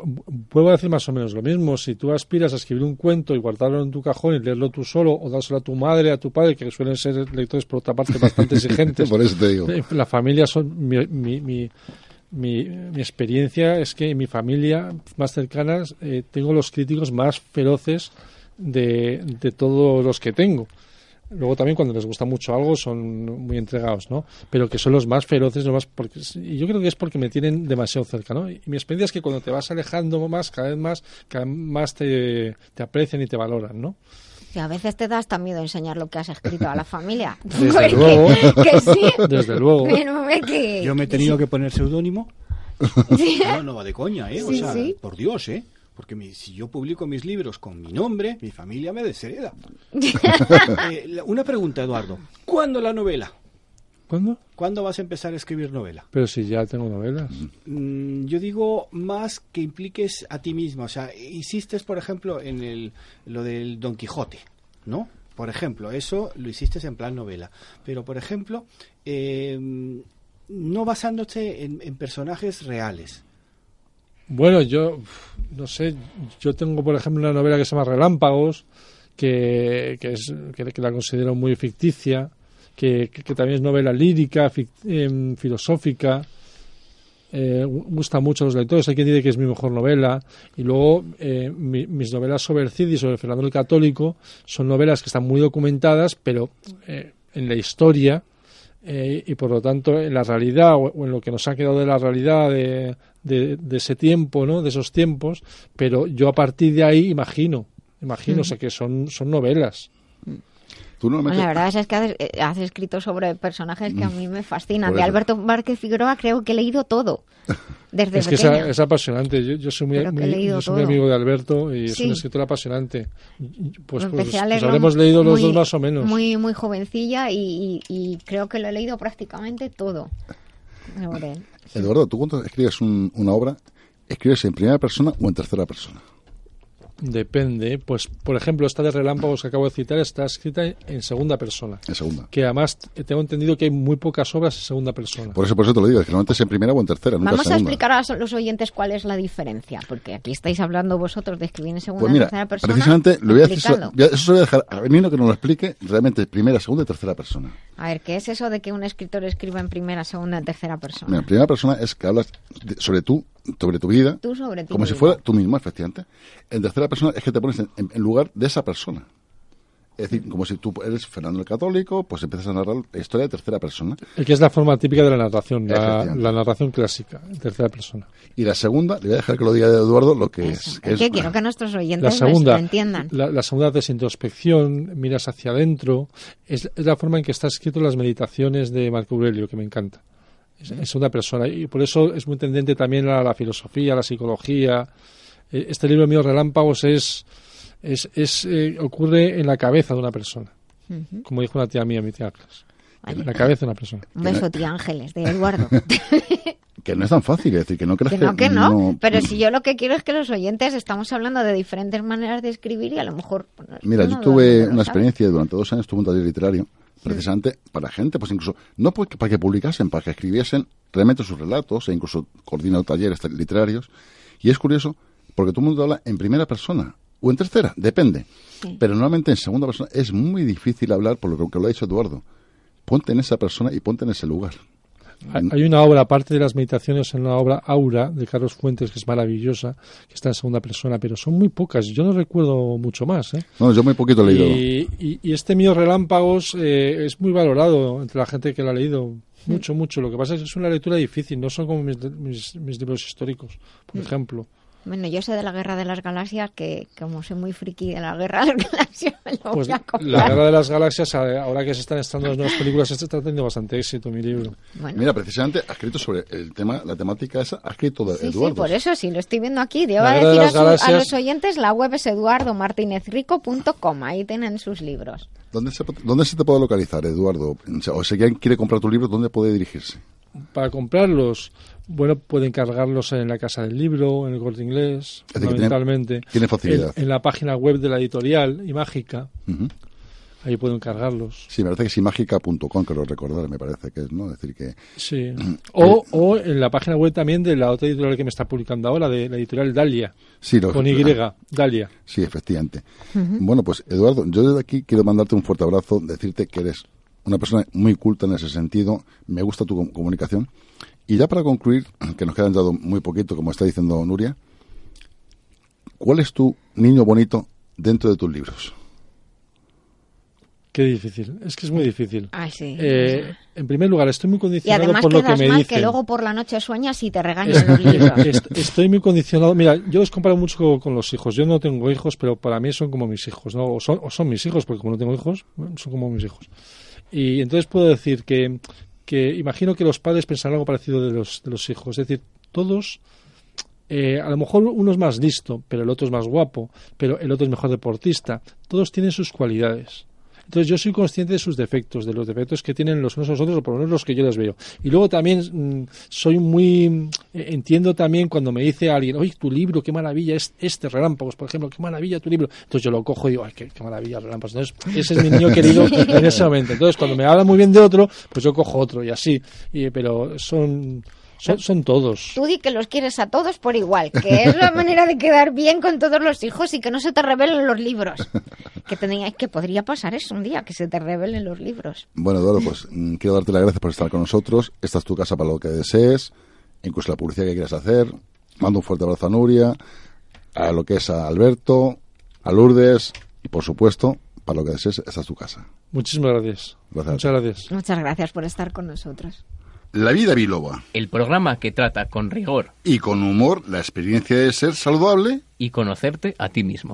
puedo decir más o menos lo mismo. Si tú aspiras a escribir un cuento y guardarlo en tu cajón y leerlo tú solo, o dárselo a tu madre, a tu padre, que suelen ser lectores por otra parte bastante exigentes. Por eso te digo. Eh, La familia son mi, mi, mi, mi, mi experiencia es que en mi familia más cercana eh, tengo los críticos más feroces de, de todos los que tengo. Luego también cuando les gusta mucho algo son muy entregados, ¿no? Pero que son los más feroces, los más porque y yo creo que es porque me tienen demasiado cerca, ¿no? Y mi experiencia es que cuando te vas alejando más, cada vez más, cada vez más te, te aprecian y te valoran, ¿no? Que a veces te da hasta miedo enseñar lo que has escrito a la familia. Desde Porque- luego. que sí. Desde luego. Pero ve que... Yo me he tenido que poner seudónimo. Sí. No, no, de coña, ¿eh? O Sí, sea, sí. por Dios, ¿eh? Porque mi- si yo publico mis libros con mi nombre, mi familia me deshereda. Eh, una pregunta, Eduardo. ¿Cuándo la novela? ¿Cuándo? ¿Cuándo vas a empezar a escribir novela? Pero si ya tengo novelas. Mm, yo digo más que impliques a ti mismo. O sea, hiciste, por ejemplo, en el, lo del Don Quijote, ¿no? Por ejemplo, eso lo hiciste en plan novela. Pero, por ejemplo, eh, no basándote en, en personajes reales. Bueno, yo no sé, yo tengo por ejemplo una novela que se llama Relámpagos, que, que, es, que, que la considero muy ficticia, que, que- también es novela lírica, fic- em, filosófica, eh, gu- gusta mucho a los lectores, hay quien dice que es mi mejor novela, y luego eh, mi- mis novelas sobre el Cid y sobre Fernando el Católico son novelas que están muy documentadas, pero eh, en la historia eh, y por lo tanto en la realidad o en lo que nos ha quedado de la realidad de, de- de ese tiempo, ¿no? De esos tiempos, pero yo a partir de ahí imagino, imagino, Mm. o sea que son, son novelas. Tú. La verdad es que has, eh, has escrito sobre personajes que a mí me fascinan. De. Alberto Márquez Figueroa creo que he leído todo. Desde es que es, pequeña. es apasionante. Yo, yo soy muy, yo soy amigo de Alberto y es un escritor apasionante. Pues, pues, pues habremos leído los muy- dos más o menos. Muy, muy jovencilla y, y- y creo que lo he leído prácticamente todo. Eduardo, tú cuando escribes un- una obra, ¿escribes en primera persona o en tercera persona? Depende. Pues, por ejemplo, esta de Relámpagos que acabo de citar está escrita en, segunda persona. En segunda. Que además eh, tengo entendido que hay muy pocas obras en segunda persona. Por eso, por eso te lo digo, es que normalmente es en primera o en tercera, nunca Vamos en a explicar a los oyentes cuál es la diferencia, porque aquí estáis hablando vosotros de escribir en segunda Pues mira, tercera persona. precisamente lo voy a decir, eso se lo voy a dejar a Benino que nos lo explique realmente primera, segunda y tercera persona. A ver, ¿qué es eso de que un escritor escriba en primera, segunda y tercera persona? Mira, en primera persona es que hablas de- sobre tú, sobre tu vida, Tú sobre ti como si fuera tú mismo, efectivamente. En tercera persona es que te pones en, lugar de esa persona. Es decir, como si tú eres Fernando el Católico, pues empiezas a narrar la historia de tercera persona. El que es la forma típica de la narración, la, la narración clásica, en tercera persona. Y la segunda, le voy a dejar que lo diga Eduardo, lo que es. Que Es es que quiero que nuestros La oyentes lo- segunda, lo entiendan. la, la segunda haces introspección, miras hacia adentro. Es, es la forma en que está escrito las meditaciones de Marco Aurelio, que me encanta. Es, es una persona. Y por eso es muy tendente también a la filosofía, a la psicología. Eh, Este libro mío, Relámpagos, es, es, es, eh, ocurre en la cabeza de una persona. Como dijo una tía mía, mi tía Atlas. Vale. En la cabeza de una persona. Un beso, tía Ángeles, de Eduardo. que no es tan fácil, es decir, que no creas que no, que no. Pero si yo lo que quiero es que los oyentes estamos hablando de diferentes maneras de escribir y a lo mejor. Mira, yo tuve una experiencia durante dos años, tuve un taller literario, precisamente para gente, pues incluso, no para que publicasen, para que escribiesen realmente sus relatos, e incluso coordinado talleres literarios. Y es curioso, porque todo el mundo habla en primera persona, o en tercera, depende. Pero normalmente en segunda persona es muy difícil hablar, por lo que lo ha dicho Eduardo. Ponte en esa persona y ponte en ese lugar. Hay una obra, aparte de las meditaciones, en una obra Aura de Carlos Fuentes, que es maravillosa, que está en segunda persona, pero son muy pocas. Yo no recuerdo mucho más. ¿eh? No, yo muy poquito he leído. Y, y- y este mío Relámpagos eh, es muy valorado entre la gente que lo ha leído. Mucho, mucho. Lo que pasa es que es una lectura difícil, no son como mis, mis- mis libros históricos, por Mm. ejemplo. Bueno, yo sé de la Guerra de las Galaxias, que como soy muy friki de la Guerra de las Galaxias, me lo Pues voy a comprar. La Guerra de las Galaxias, a- ahora que se están estrenando las nuevas películas, este está teniendo bastante éxito, mi libro. Mira, precisamente ha escrito sobre el tema, la temática esa, ha escrito de Sí, sí, Eduardo. por eso sí, lo estoy viendo aquí. A Guerra de decir a, su- a Galaxias- los oyentes, la web es eduardomartinezrico.com, ahí tienen sus libros. ¿Dónde se, ¿Dónde se te puede localizar, Eduardo? O sea, O si alguien quiere comprar tu libro, ¿dónde puede dirigirse? Para comprarlos, bueno, pueden cargarlos en la Casa del Libro, en el Corte Inglés, Es fundamentalmente. tiene facilidad. En, en la página web de la editorial, y mágica, Ujú. ahí pueden cargarlos. Sí, me parece que es imágica.com, que lo recordar, me parece que es, ¿no? Es decir, que... Sí. O, o en la página web también de la otra editorial que me está publicando ahora, de la editorial Dalia. Sí, lo- con Y, Dalia. Sí, efectivamente. Bueno, pues Eduardo, yo desde aquí quiero mandarte un fuerte abrazo, decirte que eres una persona muy culta en ese sentido, me gusta tu com- comunicación. Y ya para concluir, que nos quedan ya do- muy poquito, como está diciendo Nuria, ¿cuál es tu niño bonito dentro de tus libros? Qué difícil. Es que es muy difícil. Ay, sí. Eh, en primer lugar, estoy muy Y condicionado además por lo que quedas me mal dicen. que luego por la noche sueñas y te regañan los libros. est- Estoy muy condicionado. Mira, yo los comparo mucho con, los hijos. Yo no tengo hijos, pero para mí son como mis hijos, ¿no? O son, o son mis hijos, porque como no tengo hijos, bueno, son como mis hijos. Y entonces puedo decir que, que imagino que los padres pensarán algo parecido de los, de los hijos. Es decir, todos, eh, a lo mejor uno es más listo, pero el otro es más guapo, pero el otro es mejor deportista. Todos tienen sus cualidades. Entonces yo soy consciente de sus defectos, de los defectos que tienen los unos a los otros, o por lo menos los que yo les veo. Y luego también mm, soy muy... eh, entiendo también cuando me dice alguien, oye, tu libro, qué maravilla, es este Relámpagos, por ejemplo, qué maravilla tu libro. Entonces yo lo cojo y digo, ay, qué, qué maravilla Relámpagos. Entonces ese es mi niño querido en ese momento. Entonces cuando me habla muy bien de otro, pues yo cojo otro y así. Y, pero son, son, son todos. Tú di que los quieres a todos por igual, que es la manera de quedar bien con todos los hijos y que no se te revelen los libros. Que, tenía, que podría pasar eso un día, que se te revelen los libros. Bueno, Eduardo, pues mm, quiero darte las gracias por estar con nosotros. Esta es tu casa para lo que desees, incluso la publicidad que quieras hacer. Mando un fuerte abrazo a Nuria, a lo que es a Alberto, a Lourdes y, por supuesto, para lo que desees, esta es tu casa. Muchísimas gracias. Muchas gracias. Muchas gracias por estar con nosotros. La vida biloba. El programa que trata con rigor Y con humor la experiencia de ser saludable. y conocerte a ti mismo.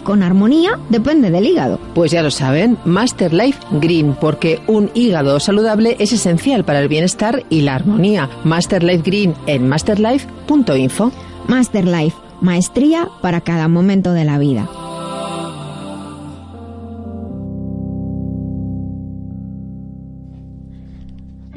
con armonía depende del hígado. Pues ya lo saben, Master Life Green, porque un hígado saludable es esencial para el bienestar y la armonía. Master Life Green en masterlife.info. Master Life, maestría para cada momento de la vida.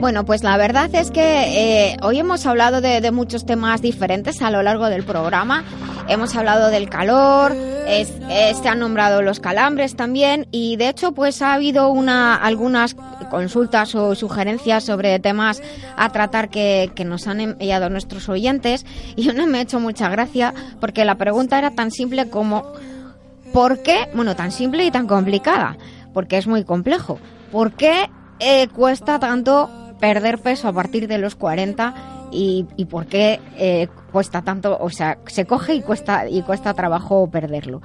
Bueno, pues la verdad es que eh, hoy hemos hablado de, muchos temas diferentes a lo largo del programa. Hemos hablado del calor, se han nombrado los calambres también y de hecho pues ha habido una, algunas consultas o sugerencias sobre temas a tratar que, que nos han enviado nuestros oyentes y una me ha hecho mucha gracia porque la pregunta era tan simple como ¿por qué? Bueno, tan simple y tan complicada porque es muy complejo. ¿Por qué eh, cuesta tanto perder peso a partir de los 40 y, por qué eh, cuesta tanto, o sea, se coge y cuesta y cuesta trabajo perderlo.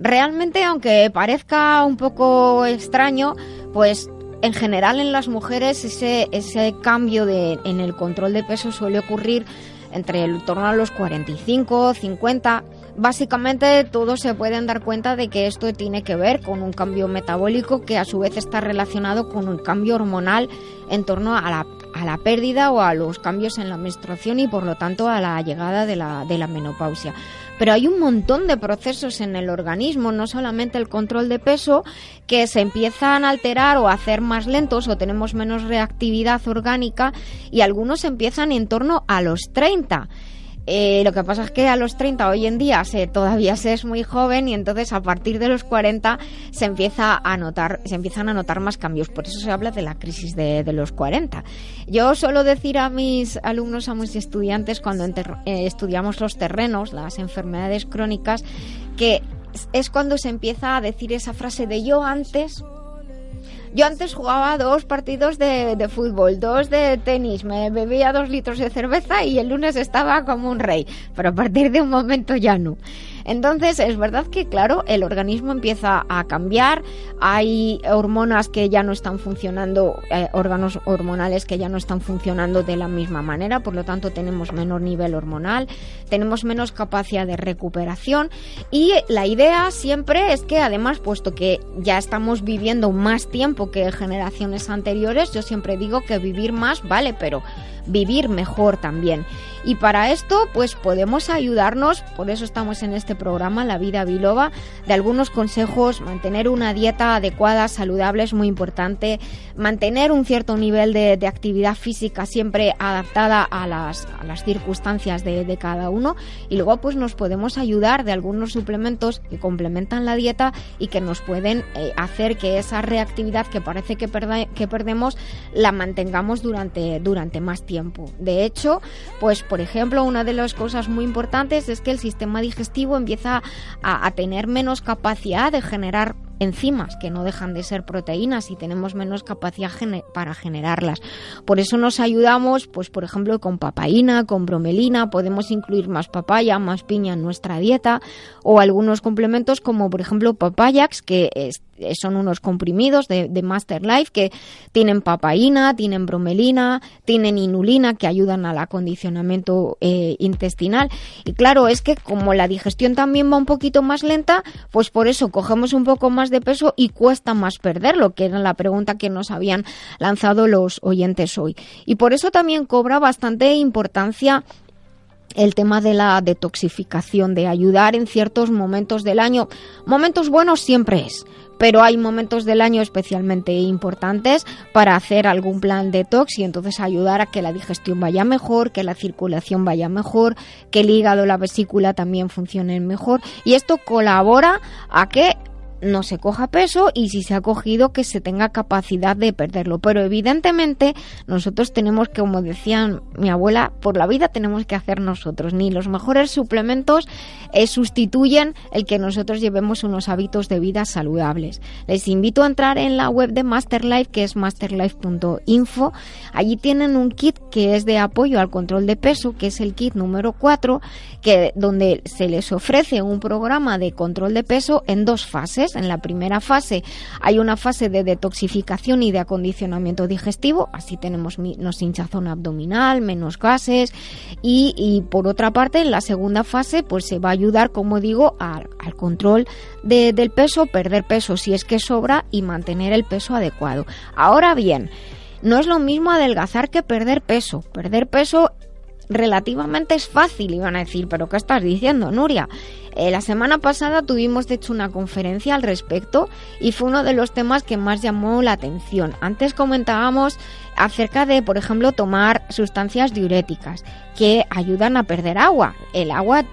Realmente, aunque parezca un poco extraño, pues en general en las mujeres ese, ese cambio de, en el control de peso suele ocurrir entre el torno a los 45, 50. Básicamente todos se pueden dar cuenta de que esto tiene que ver con un cambio metabólico que a su vez está relacionado con un cambio hormonal en torno a la, a la pérdida o a los cambios en la menstruación y por lo tanto a la llegada de la, de la menopausia. Pero hay un montón de procesos en el organismo, no solamente el control de peso, que se empiezan a alterar o a hacer más lentos o tenemos menos reactividad orgánica y algunos empiezan en torno a los 30. Eh, lo que pasa es que a los 30 hoy en día se, todavía se es muy joven y entonces a partir de los 40 se empieza a notar, se empiezan a notar más cambios. Por eso se habla de la crisis de, los 40. Yo suelo decir a mis alumnos, a mis estudiantes, cuando eh, estudiamos los terrenos, las enfermedades crónicas, que es cuando se empieza a decir esa frase de yo antes yo antes jugaba dos partidos de, de fútbol, dos de tenis, me bebía dos litros de cerveza y el lunes estaba como un rey, pero a partir de un momento ya no. Entonces es verdad que, claro, el organismo empieza a cambiar, hay hormonas que ya no están funcionando, eh, órganos hormonales que ya no están funcionando de la misma manera, por lo tanto tenemos menor nivel hormonal, tenemos menos capacidad de recuperación. Y la idea siempre es que además, puesto que ya estamos viviendo más tiempo que generaciones anteriores, yo siempre digo que vivir más vale, pero vivir mejor también. Y para esto, pues podemos ayudarnos, por eso estamos en este programa, La Vida Biloba, de algunos consejos, mantener una dieta adecuada, saludable, es muy importante, mantener un cierto nivel de, de actividad física siempre adaptada a las, a las circunstancias de, de cada uno, y luego pues nos podemos ayudar de algunos suplementos que complementan la dieta y que nos pueden eh, hacer que esa reactividad que parece que, que perdemos la mantengamos durante, durante más tiempo. De hecho, pues por ejemplo, una de las cosas muy importantes es que el sistema digestivo empieza a, a tener menos capacidad de generar enzimas que no dejan de ser proteínas y tenemos menos capacidad para generarlas. Por eso nos ayudamos, pues por ejemplo, con papaína, con bromelina, podemos incluir más papaya, más piña en nuestra dieta o algunos complementos como por ejemplo papayax que es- son unos comprimidos de, de Master Life que tienen papaína, tienen bromelina, tienen inulina que ayudan al acondicionamiento eh, intestinal. Y claro, es que como la digestión también va un poquito más lenta, pues por eso cogemos un poco más de peso y cuesta más perderlo, que era la pregunta que nos habían lanzado los oyentes hoy. Y por eso también cobra bastante importancia el tema de la detoxificación, de ayudar en ciertos momentos del año. Momentos buenos siempre es, pero hay momentos del año especialmente importantes para hacer algún plan detox y entonces ayudar a que la digestión vaya mejor, que la circulación vaya mejor, que el hígado, la vesícula también funcionen mejor y esto colabora a que no se coja peso y si se ha cogido que se tenga capacidad de perderlo. Pero evidentemente nosotros tenemos que, como decía mi abuela, por la vida tenemos que hacer nosotros. Ni los mejores suplementos eh, sustituyen el que nosotros llevemos unos hábitos de vida saludables. Les invito a entrar en la web de Masterlife, que es masterlife.info. Allí tienen un kit que es de apoyo al control de peso, que es el kit número 4, que, donde se les ofrece un programa de control de peso en dos fases. En la primera fase hay una fase de detoxificación y de acondicionamiento digestivo, así tenemos mi- nos hinchazón abdominal, menos gases y, y por otra parte en la segunda fase pues se va a ayudar, como digo, al, control de- del peso, perder peso si es que sobra y mantener el peso adecuado. Ahora bien, no es lo mismo adelgazar que perder peso. Perder peso relativamente es fácil, iban a decir, pero ¿qué estás diciendo, Nuria? Eh, la semana pasada tuvimos de hecho una conferencia al respecto y fue uno de los temas que más llamó la atención. Antes comentábamos acerca de, por ejemplo, tomar sustancias diuréticas que ayudan a perder agua. El agua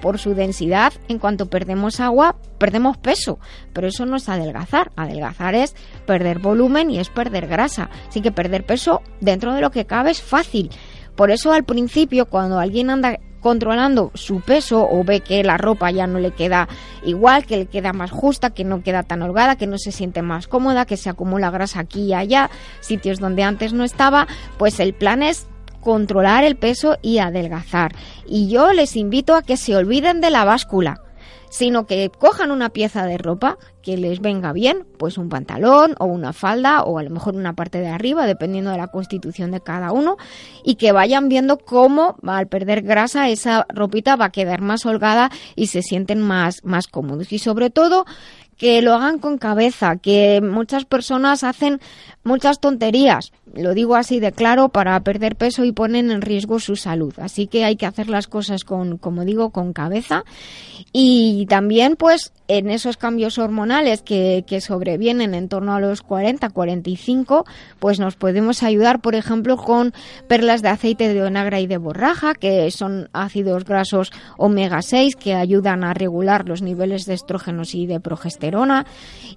por su densidad, en cuanto perdemos agua, perdemos peso, pero eso no es adelgazar. Adelgazar es perder volumen y es perder grasa. Así que perder peso dentro de lo que cabe es fácil. Por eso al principio, cuando alguien anda controlando su peso o ve que la ropa ya no le queda igual, que le queda más justa, que no queda tan holgada, que no se siente más cómoda, que se acumula grasa aquí y allá, sitios donde antes no estaba, pues el plan es controlar el peso y adelgazar. Y yo les invito a que se olviden de la báscula, sino que cojan una pieza de ropa que les venga bien, pues un pantalón o una falda o a lo mejor una parte de arriba, dependiendo de la constitución de cada uno, y que vayan viendo cómo al perder grasa esa ropita va a quedar más holgada y se sienten más, más cómodos. Y sobre todo que lo hagan con cabeza, que muchas personas hacen muchas tonterías, lo digo así de claro, para perder peso y ponen en riesgo su salud. Así que hay que hacer las cosas con, como digo, con cabeza. Y también, pues, en esos cambios hormonales que, que sobrevienen en torno a los 40, 45, pues nos podemos ayudar, por ejemplo, con perlas de aceite de onagra y de borraja, que son ácidos grasos omega 6 que ayudan a regular los niveles de estrógenos y de progesterona.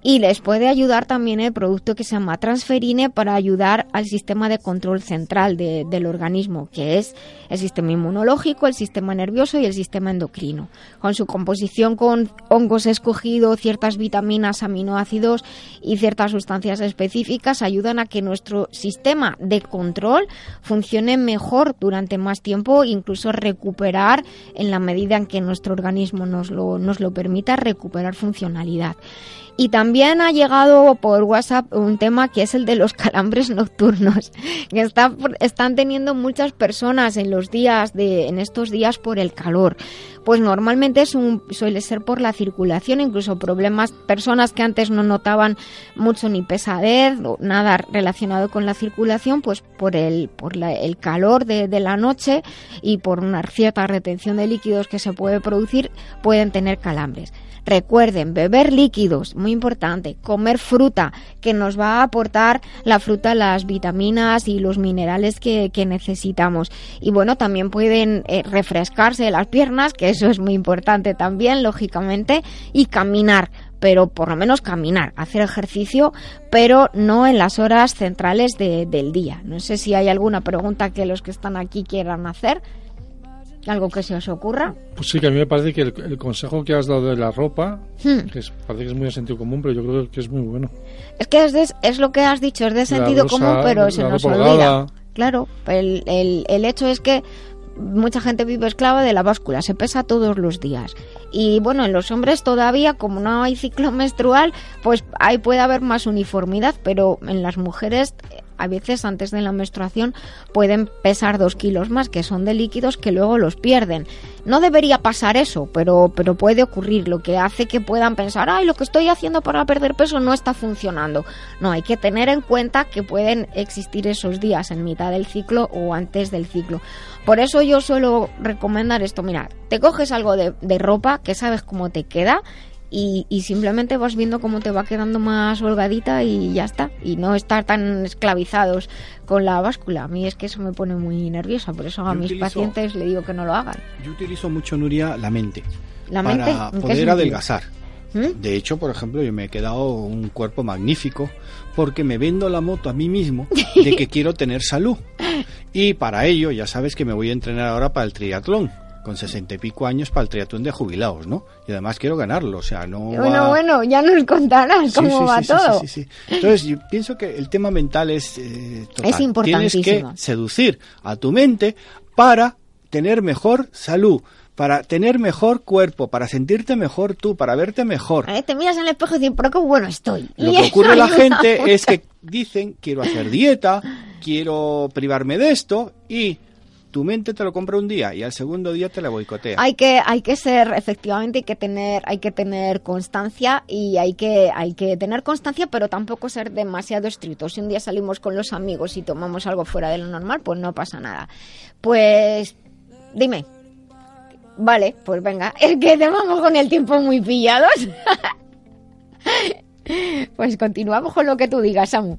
Y les puede ayudar también el producto que se llama transferine para ayudar al sistema de control central de- del organismo, que es el sistema inmunológico, el sistema nervioso y el sistema endocrino. Con su composición con hongos escogidos, ciertas vitaminas, aminoácidos y ciertas sustancias específicas ayudan a que nuestro sistema de control funcione mejor durante más tiempo, incluso recuperar en la medida en que nuestro organismo nos lo, nos lo permita, recuperar funcionalidad. Y también ha llegado por WhatsApp un tema que es el de los calambres nocturnos, que está, están teniendo muchas personas en los días de, en estos días por el calor. Pues normalmente es un, suele ser por la circulación, incluso problemas, personas que antes no notaban mucho ni pesadez o nada relacionado con la circulación, pues por el, por la- el calor de, de la noche y por una cierta retención de líquidos que se puede producir, pueden tener calambres. Recuerden, beber líquidos, muy importante, comer fruta, que nos va a aportar la fruta las vitaminas y los minerales que, que necesitamos. Y bueno, también pueden eh, refrescarse las piernas, que eso es muy importante también, lógicamente, y caminar pero por lo menos caminar, hacer ejercicio, pero no en las horas centrales de- del día. No sé si hay alguna pregunta que los que están aquí quieran hacer, algo que se os ocurra. Pues sí, que a mí me parece que el, el consejo que has dado de la ropa, Hmm. que es- parece que es muy de sentido común, pero yo creo que es muy bueno. Es que es, de- es lo que has dicho, es de sentido rosa, común, pero se nos olvida. holgada. Claro, el, el, el hecho es que mucha gente vive esclava de la báscula, se pesa todos los días. Y bueno, en los hombres todavía, como no hay ciclo menstrual, pues ahí puede haber más uniformidad, pero en las mujeres a veces antes de la menstruación pueden pesar dos kilos más, que son de líquidos que luego los pierden. No debería pasar eso, pero, pero puede ocurrir, lo que hace que puedan pensar, ay, lo que estoy haciendo para perder peso no está funcionando. No, hay que tener en cuenta que pueden existir esos días en mitad del ciclo o antes del ciclo. Por eso yo suelo recomendar esto, mira, te coges algo de, de ropa que sabes cómo te queda y, y simplemente vas viendo cómo te va quedando más holgadita y ya está. Y no estar tan esclavizados con la báscula. A mí es que eso me pone muy nerviosa, por eso a Yo mis utilizo- pacientes le digo que no lo hagan. Yo utilizo mucho, Nuria, la mente. ¿La mente? Para ¿En qué poder adelgazar. ¿Mm? De hecho, por ejemplo, yo me he quedado un cuerpo magnífico porque me vendo la moto a mí mismo de que quiero tener salud. Y para ello, ya sabes que me voy a entrenar ahora para el triatlón, con sesenta y pico años para el triatlón de jubilados, ¿no? Y además quiero ganarlo, o sea, no... Bueno, va- bueno, ya nos contarás Sí, cómo sí, va sí, todo. sí, sí, sí. Entonces, yo pienso que el tema mental es eh, total. Es importantísimo. Tienes que seducir a tu mente para tener mejor salud, para tener mejor cuerpo, para sentirte mejor tú, para verte mejor. Eh, Te miras en el espejo y dices, pero qué bueno estoy. Lo que ocurre a la gente mucho. es que dicen, quiero hacer dieta, quiero privarme de esto, y tu mente te lo compra un día y al segundo día te la boicotea. Hay que, hay que ser, efectivamente, hay que tener, hay que tener constancia y hay que, hay que tener constancia, pero tampoco ser demasiado estrictos. Si un día salimos con los amigos y tomamos algo fuera de lo normal, pues no pasa nada. Pues, dime. Vale, pues venga, es que te vamos con el tiempo muy pillados. pues continuamos con lo que tú digas, Samu.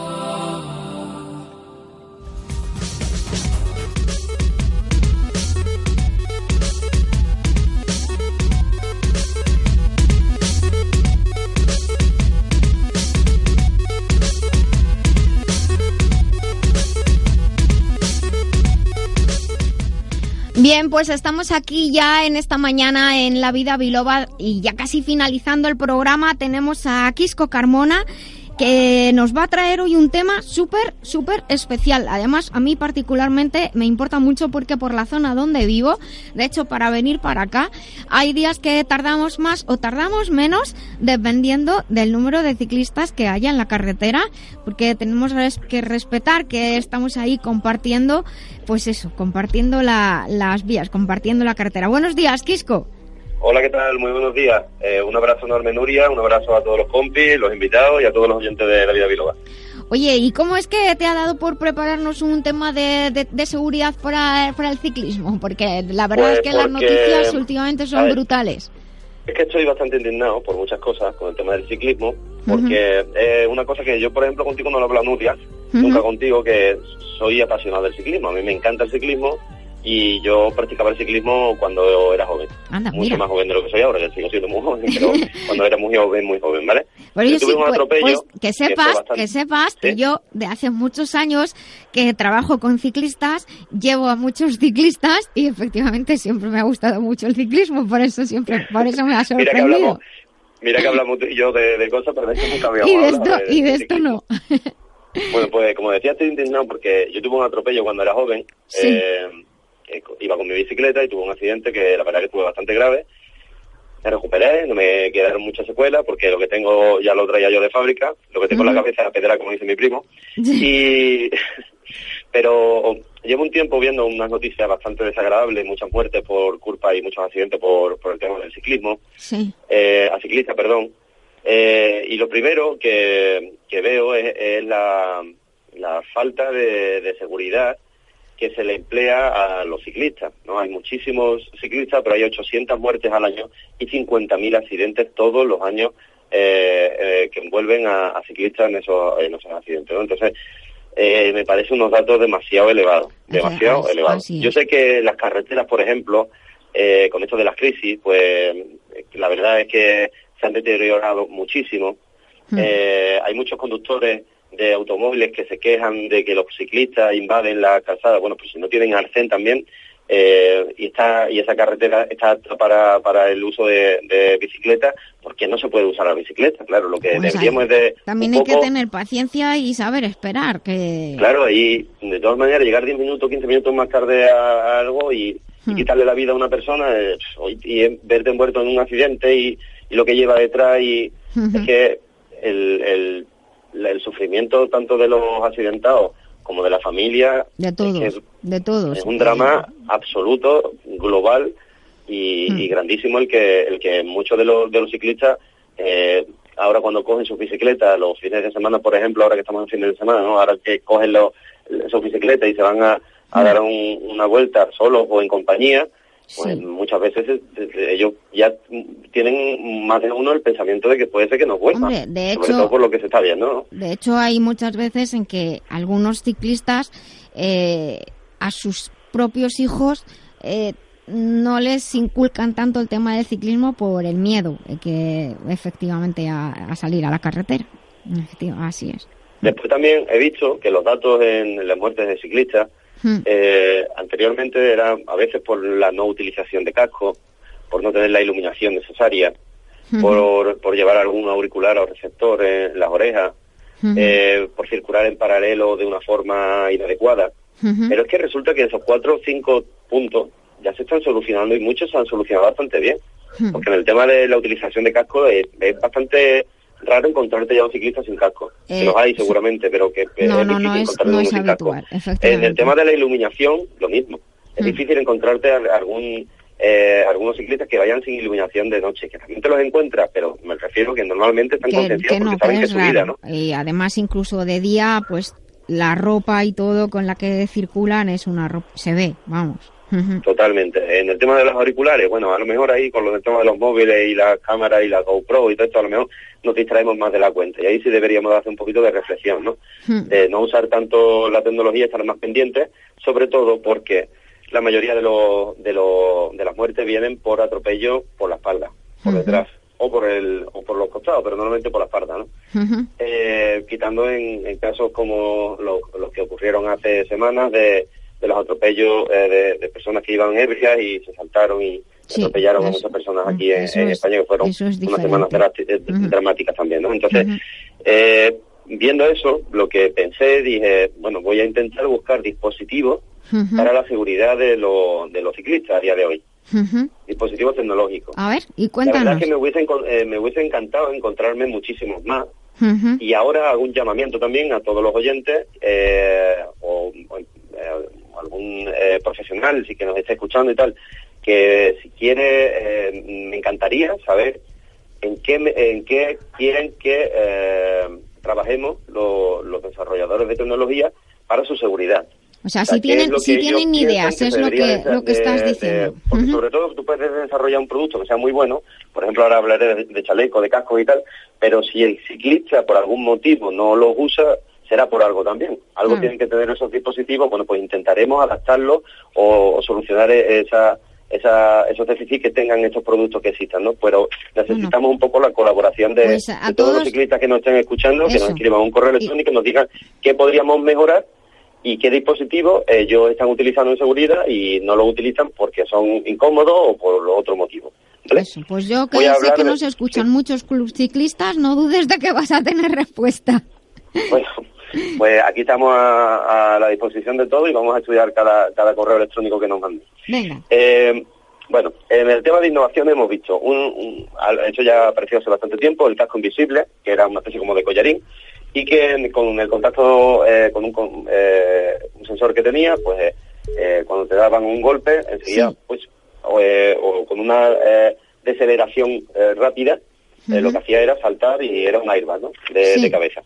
Bien, pues estamos aquí ya en esta mañana en La Vida Biloba y ya casi finalizando el programa tenemos a Quisco Carmona que nos va a traer hoy un tema súper, súper especial. Además, a mí particularmente me importa mucho porque por la zona donde vivo, de hecho, para venir para acá, hay días que tardamos más o tardamos menos dependiendo del número de ciclistas que haya en la carretera, porque tenemos que respetar que estamos ahí compartiendo, pues eso, compartiendo la- las vías, compartiendo la carretera. Buenos días, Quisco. Hola, ¿qué tal? Muy buenos días. Eh, un abrazo enorme, Nuria, un abrazo a todos los compis, los invitados y a todos los oyentes de La Vida Biloba. Oye, ¿y cómo es que te ha dado por prepararnos un tema de, de- de seguridad para, para el ciclismo? Porque la verdad Pues es que las noticias últimamente son ver, brutales. Es que estoy bastante indignado por muchas cosas con el tema del ciclismo, porque es una cosa que yo, por ejemplo, contigo no lo he hablado, Nuria, nunca contigo, que soy apasionado del ciclismo. A mí me encanta el ciclismo y yo practicaba el ciclismo cuando era joven. Anda, Mucho mira. más joven de lo que soy ahora, que sigo siendo muy joven, pero cuando era muy joven, muy joven, ¿vale? Pero yo tuve sí, un pues, atropello pues, que sepas, bastante- que sepas que yo de hace muchos años que trabajo con ciclistas, llevo a muchos ciclistas y efectivamente siempre me ha gustado mucho el ciclismo, por eso siempre, por eso me ha Mira que sorprendido. hablamos, mira que hablamos tú y yo de, de cosas, pero de esto nunca habíamos Y de esto, y de esto no. Bueno, pues como decía, estoy indignado porque yo tuve un atropello cuando era joven. Sí. Eh, eh, iba con mi bicicleta y tuve un accidente que la verdad que fue bastante grave. Me recuperé, no me quedaron muchas secuelas porque lo que tengo ya lo traía yo de fábrica, lo que tengo en la cabeza era pedra, como dice mi primo. Y, pero llevo un tiempo viendo unas noticias bastante desagradables, muchas muertes por culpa y muchos accidentes por, por el tema del ciclismo Sí. eh, a ciclista, perdón. Eh, y lo primero que, que veo es, es la, la falta de, de seguridad que se le emplea a los ciclistas. ¿no? Hay muchísimos ciclistas, pero hay 800 muertes al año y 50.000 accidentes todos los años eh, eh, que envuelven a, a ciclistas en esos, en esos accidentes. ¿no? Entonces, eh, me parece unos datos demasiado elevados, demasiado elevados. Yo sé que las carreteras, por ejemplo, con esto de las crisis, pues la verdad es que se han deteriorado muchísimo. Eh, hay muchos conductores de automóviles que se quejan de que los ciclistas invaden la calzada. Bueno, pues si no tienen arcén también, eh, y está y esa carretera está apta para, para el uso de, de bicicleta, ¿por qué no se puede usar la bicicleta? Claro, lo que Pues deberíamos es de También hay que tener paciencia y saber esperar, que... Claro, y de todas maneras llegar 10 minutos, 15 minutos más tarde a, a algo y, y Hmm. quitarle la vida a una persona eh, y, y verte envuelto en un accidente y, y lo que lleva detrás y es que el, el sufrimiento tanto de los accidentados como de la familia De todos, es, de todos. es un drama absoluto, global y, Hmm. y grandísimo el que el que muchos de los, de los ciclistas eh, ahora cuando cogen sus bicicletas los fines de semana, por ejemplo, ahora que estamos en fines de semana, ¿no? ahora que cogen los, sus bicicletas y se van a, a dar un- una vuelta solos o en compañía, pues muchas veces eh, eh, ellos ya tienen más de uno el pensamiento de que puede ser que nos vuelva, Hombre, de sobre hecho- todo por lo que se está viendo, ¿no? De hecho, hay muchas veces en que algunos ciclistas eh, a sus propios hijos eh, no les inculcan tanto el tema del ciclismo por el miedo eh, que efectivamente a, a salir a la carretera. Así es. Después también he visto que los datos en las muertes de ciclistas Hmm. eh, anteriormente eran a veces por la no utilización de casco, por no tener la iluminación necesaria, por, por llevar algún auricular o receptor en las orejas, eh, por circular en paralelo de una forma inadecuada. Pero es que resulta que esos cuatro o cinco puntos ya se están solucionando y muchos se han solucionado bastante bien. Porque en el tema de la utilización de casco es, es bastante raro encontrarte ya un ciclista sin casco. Eh, que los hay sí. seguramente, pero que, que No, es no, difícil no es, encontrarte no uno es sin casco. En el tema de la iluminación, lo mismo. Es Mm. difícil encontrarte algún eh, algunos ciclistas que vayan sin iluminación de noche, que también te los encuentras, pero me refiero que normalmente están concienciados no, porque saben que es su vida. ¿no? Y además, incluso de día, pues la ropa y todo con la que circulan es una ropa, se ve, vamos. Totalmente. En el tema de los auriculares, bueno, a lo mejor ahí con del tema de los móviles y las cámaras y la GoPro y todo esto, a lo mejor nos distraemos más de la cuenta. Y ahí sí deberíamos de hacer un poquito de reflexión, ¿no? De no usar tanto la tecnología, estar más pendientes, sobre todo porque la mayoría de, los de, los de las muertes vienen por atropello por la espalda, por detrás, o por el o por los costados, pero normalmente por la espalda, ¿no? eh, quitando en, en casos como los, los que ocurrieron hace semanas de, de los atropellos eh, de, de personas que iban ebrias y se saltaron y Sí, atropellaron a muchas personas aquí en, España que fueron es unas semanas eh, dramáticas también, ¿no? Entonces, eh, viendo eso, lo que pensé, dije, bueno, voy a intentar buscar dispositivos para la seguridad de, los de los ciclistas a día de hoy, dispositivos tecnológicos. A ver, y La verdad cuéntanos. es que me hubiese, eh, me hubiese encantado encontrarme muchísimos más, y ahora hago un llamamiento también a todos los oyentes eh, o, o, eh, algún eh, profesional si que nos esté escuchando y tal, que si quiere, eh, me encantaría saber en qué, en qué quieren que eh, trabajemos lo- los desarrolladores de tecnología para su seguridad. O sea, si ¿qué es tienen, lo si que tienen ideas, que es lo que, lo que estás de- diciendo. de- porque sobre todo tú puedes desarrollar un producto que sea muy bueno, por ejemplo ahora hablaré de, de chaleco, de casco y tal, pero si el ciclista por algún motivo no los usa, será por algo también. Algo Claro. tienen que tener esos dispositivos, bueno, pues intentaremos adaptarlos o, o solucionar e- esa, esa, esos déficits que tengan estos productos que existan, ¿no? Pero necesitamos un poco la colaboración de, Pues a de todos, los ciclistas que nos estén escuchando, que nos escriban un correo electrónico y nos digan qué podríamos mejorar y qué dispositivos ellos están utilizando en seguridad y no lo utilizan porque son incómodos o por otro motivo. ¿vale? Eso, pues yo que sé que de- nos escuchan muchos clubs ciclistas, no dudes de que vas a tener respuesta. Bueno, pues aquí estamos a, a la disposición de todo y vamos a estudiar cada, cada correo electrónico que nos manden. Venga. Eh, bueno, en el tema de innovación hemos visto, un, un- esto ya apareció hace bastante tiempo, el casco invisible, que era una especie como de collarín, y que con el contacto eh, con un, con, eh, un sensor que tenía, pues eh, cuando te daban un golpe, enseguida, pues, o, o con una deceleración rápida, lo que hacía era saltar y era un airbag, ¿no? De, Sí. de cabeza.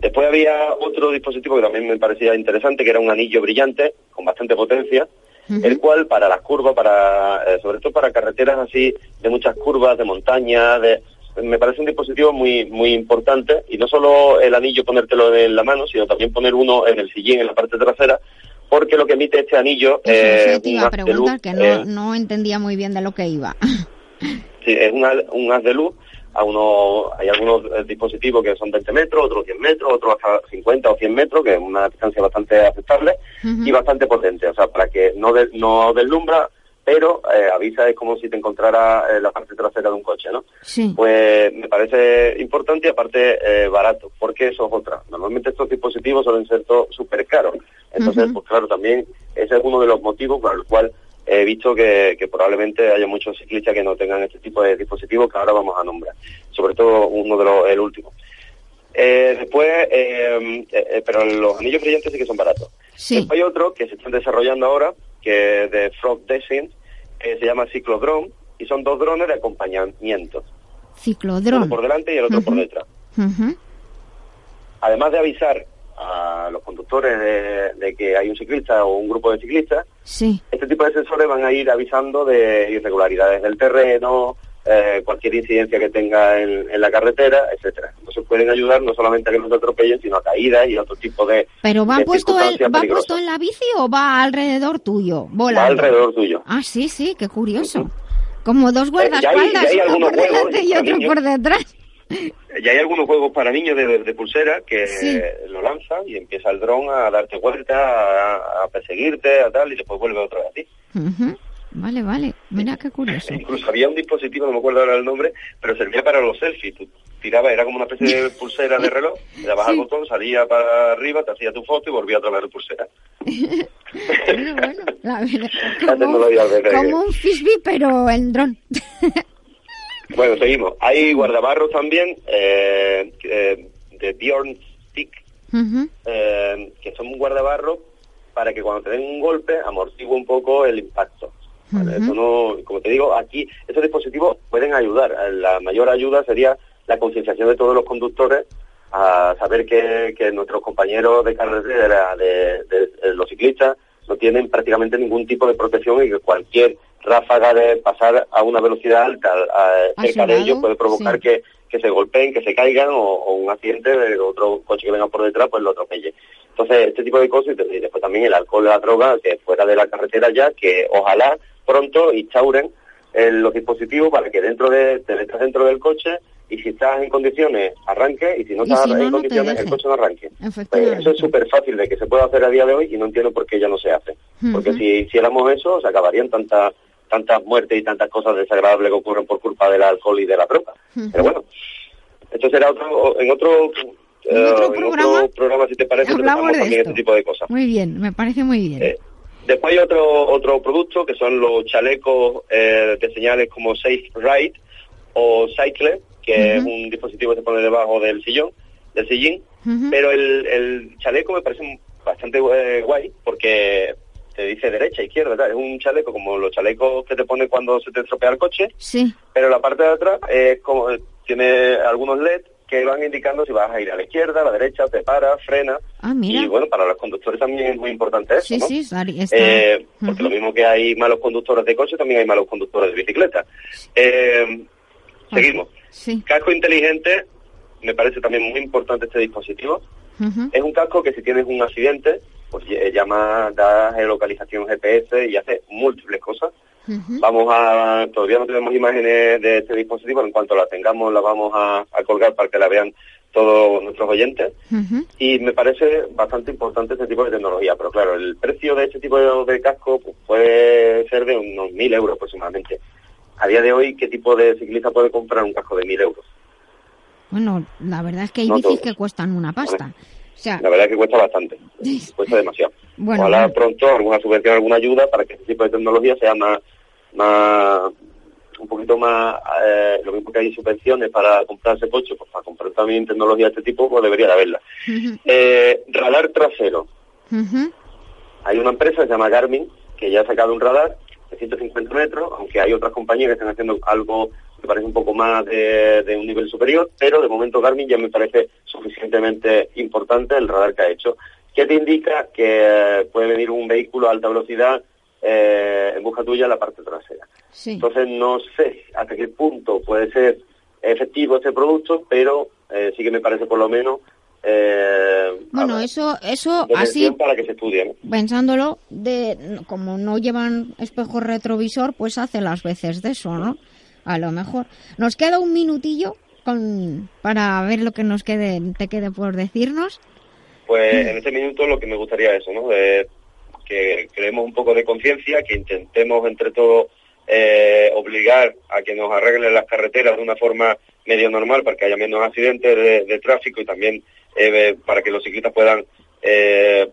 Después había otro dispositivo que también me parecía interesante, que era un anillo brillante con bastante potencia, el cual para las curvas, para eh, sobre todo para carreteras así de muchas curvas, de montaña, de, me parece un dispositivo muy muy importante y no solo el anillo ponértelo en la mano, sino también poner uno en el sillín, en la parte trasera, porque lo que emite este anillo Eso, eh, un a haz de preguntar, luz, que no, eh, no entendía muy bien de lo que iba. Sí, es un haz de luz a unos, hay algunos eh, dispositivos que son 20 metros, otros 10 metros, otros hasta 50 o 100 metros, que es una distancia bastante aceptable y bastante potente, o sea, para que no, de- no deslumbra, pero eh, avisa es como si te encontrara en la parte trasera de un coche, ¿no? Sí. Pues me parece importante y aparte eh, barato, porque eso es otra. Normalmente estos dispositivos suelen ser súper caros. Entonces, pues claro, también ese es uno de los motivos por el cual he visto que, que probablemente haya muchos ciclistas que no tengan este tipo de dispositivos que ahora vamos a nombrar. Sobre todo uno de los, el último. Eh, después, eh, eh, pero los anillos brillantes sí que son baratos. Sí. Después hay otro que se están desarrollando ahora, que es de Frog Design, que se llama Ciclodrone, y son dos drones de acompañamiento. Uno Ciclodrón. por delante y el otro por detrás. Además de avisar a los conductores de, de que hay un ciclista o un grupo de ciclistas, Sí. este tipo de sensores van a ir avisando de irregularidades del terreno, eh, cualquier incidencia que tenga en, en la carretera, etcétera. Entonces pueden ayudar no solamente a que no atropellen, sino a caídas y a otro tipo de, ¿Pero va de puesto, el, circunstancias va peligrosas. puesto en la bici o va alrededor tuyo? Volando. Va alrededor tuyo. Ah, sí, sí, qué curioso. Como dos Eh, guardaespaldas, hay uno por delante y otro por detrás. Ya hay algunos juegos para niños de, de pulsera que Sí. lo lanzan y empieza el dron a darte vuelta, a, a perseguirte, a tal, y después vuelve otra vez a ti. Vale, vale. Mira qué curioso. Incluso había un dispositivo, no me acuerdo ahora el nombre, pero servía para los selfies. Tú tirabas, era como una especie de pulsera de reloj, le dabas al botón, salía para arriba, te hacía tu foto y volvía a la pulsera. La tecnología de- de- como un frisbee, pero en dron. Bueno, seguimos. Hay guardabarros también eh, que- de Bjorn Stick, eh, que son un guardabarro para que cuando te den un golpe amortigue un poco el impacto. ¿vale? Eso no, como te digo, aquí esos dispositivos pueden ayudar. Eh, La mayor ayuda sería la concienciación de todos los conductores a saber que, que nuestros compañeros de carretera, de, de- de los ciclistas, no tienen prácticamente ningún tipo de protección y que cualquier ráfaga de pasar a una velocidad alta a- A cerca de ellos puede provocar sí. que, que se golpeen, que se caigan o, o un accidente de otro coche que venga por detrás pues lo atropelle. Entonces, este tipo de cosas y después también el alcohol la droga que fuera de la carretera ya, que ojalá pronto instauren eh, los dispositivos para que dentro de, te metas dentro del coche y si estás en condiciones arranque y si no estás si no, en no condiciones el coche no arranque. Pues Efectivamente. eso es súper fácil de que se pueda hacer a día de hoy y no entiendo por qué ya no se hace. Porque si hiciéramos eso, se acabarían tantas tantas muertes y tantas cosas desagradables que ocurren por culpa del alcohol y de la droga. Pero bueno, esto será otro en otro, ¿En eh, otro en programa? otro programa, si te parece, Hablamos de también esto. este tipo de cosas. Muy bien, me parece muy bien. Eh, Después hay otro otro producto que son los chalecos eh, de señales como Safe Ride o Cycle, que es un dispositivo que se pone debajo del sillón, del sillín. Pero el, el chaleco me parece bastante eh, guay porque te dice derecha, izquierda, tal. es un chaleco como los chalecos que te pone cuando se te estropea el coche, Sí. pero la parte de atrás es como, tiene algunos LED que van indicando si vas a ir a la izquierda, a la derecha, te para, frena. Ah, mira. Y bueno, para los conductores también es muy importante eso, Sí, ¿no? sí, está. Eh, porque lo mismo que hay malos conductores de coche, también hay malos conductores de bicicleta. Eh, seguimos. Sí. Casco inteligente, me parece también muy importante este dispositivo. Es un casco que si tienes un accidente, pues eh, llama, da geolocalización GPS y hace múltiples cosas. Vamos a, todavía no tenemos imágenes de este dispositivo, en cuanto la tengamos la vamos a, a colgar para que la vean todos nuestros oyentes. Y me parece bastante importante este tipo de tecnología, pero claro, el precio de este tipo de, de casco pues, puede ser de unos mil euros aproximadamente. A día de hoy, ¿qué tipo de ciclista puede comprar un casco de mil euros? Bueno, la verdad es que hay No bicis todos. que cuestan una pasta. O sea, La verdad es que cuesta bastante, cuesta demasiado. Bueno, Ojalá bueno. pronto alguna subvención, alguna ayuda para que este tipo de tecnología sea más, más un poquito más, eh, lo mismo que hay subvenciones para comprarse coche, pues para comprar también tecnología de este tipo, pues debería de haberla. Eh, radar trasero. Hay una empresa que se llama Garmin que ya ha sacado un radar de 150 metros, aunque hay otras compañías que están haciendo algo que parece un poco más de, de un nivel superior, pero de momento Garmin ya me parece suficientemente importante el radar que ha hecho. ¿Qué te indica que eh, puede venir un vehículo a alta velocidad eh, en busca tuya en la parte trasera? Sí. Entonces no sé hasta qué punto puede ser efectivo este producto, pero eh, sí que me parece por lo menos eh, Bueno, eso, eso así, para que se estudie. ¿no? pensándolo, de como no llevan espejo retrovisor, pues hace las veces de eso, ¿no? A lo mejor. Nos queda un minutillo con, para ver lo que nos quede, te quede por decirnos. Pues en este minuto lo que me gustaría es eso, ¿no? De que creemos un poco de conciencia, que intentemos entre todos eh, obligar a que nos arreglen las carreteras de una forma medio normal para que haya menos accidentes de, de tráfico y también eh, para que los ciclistas puedan eh,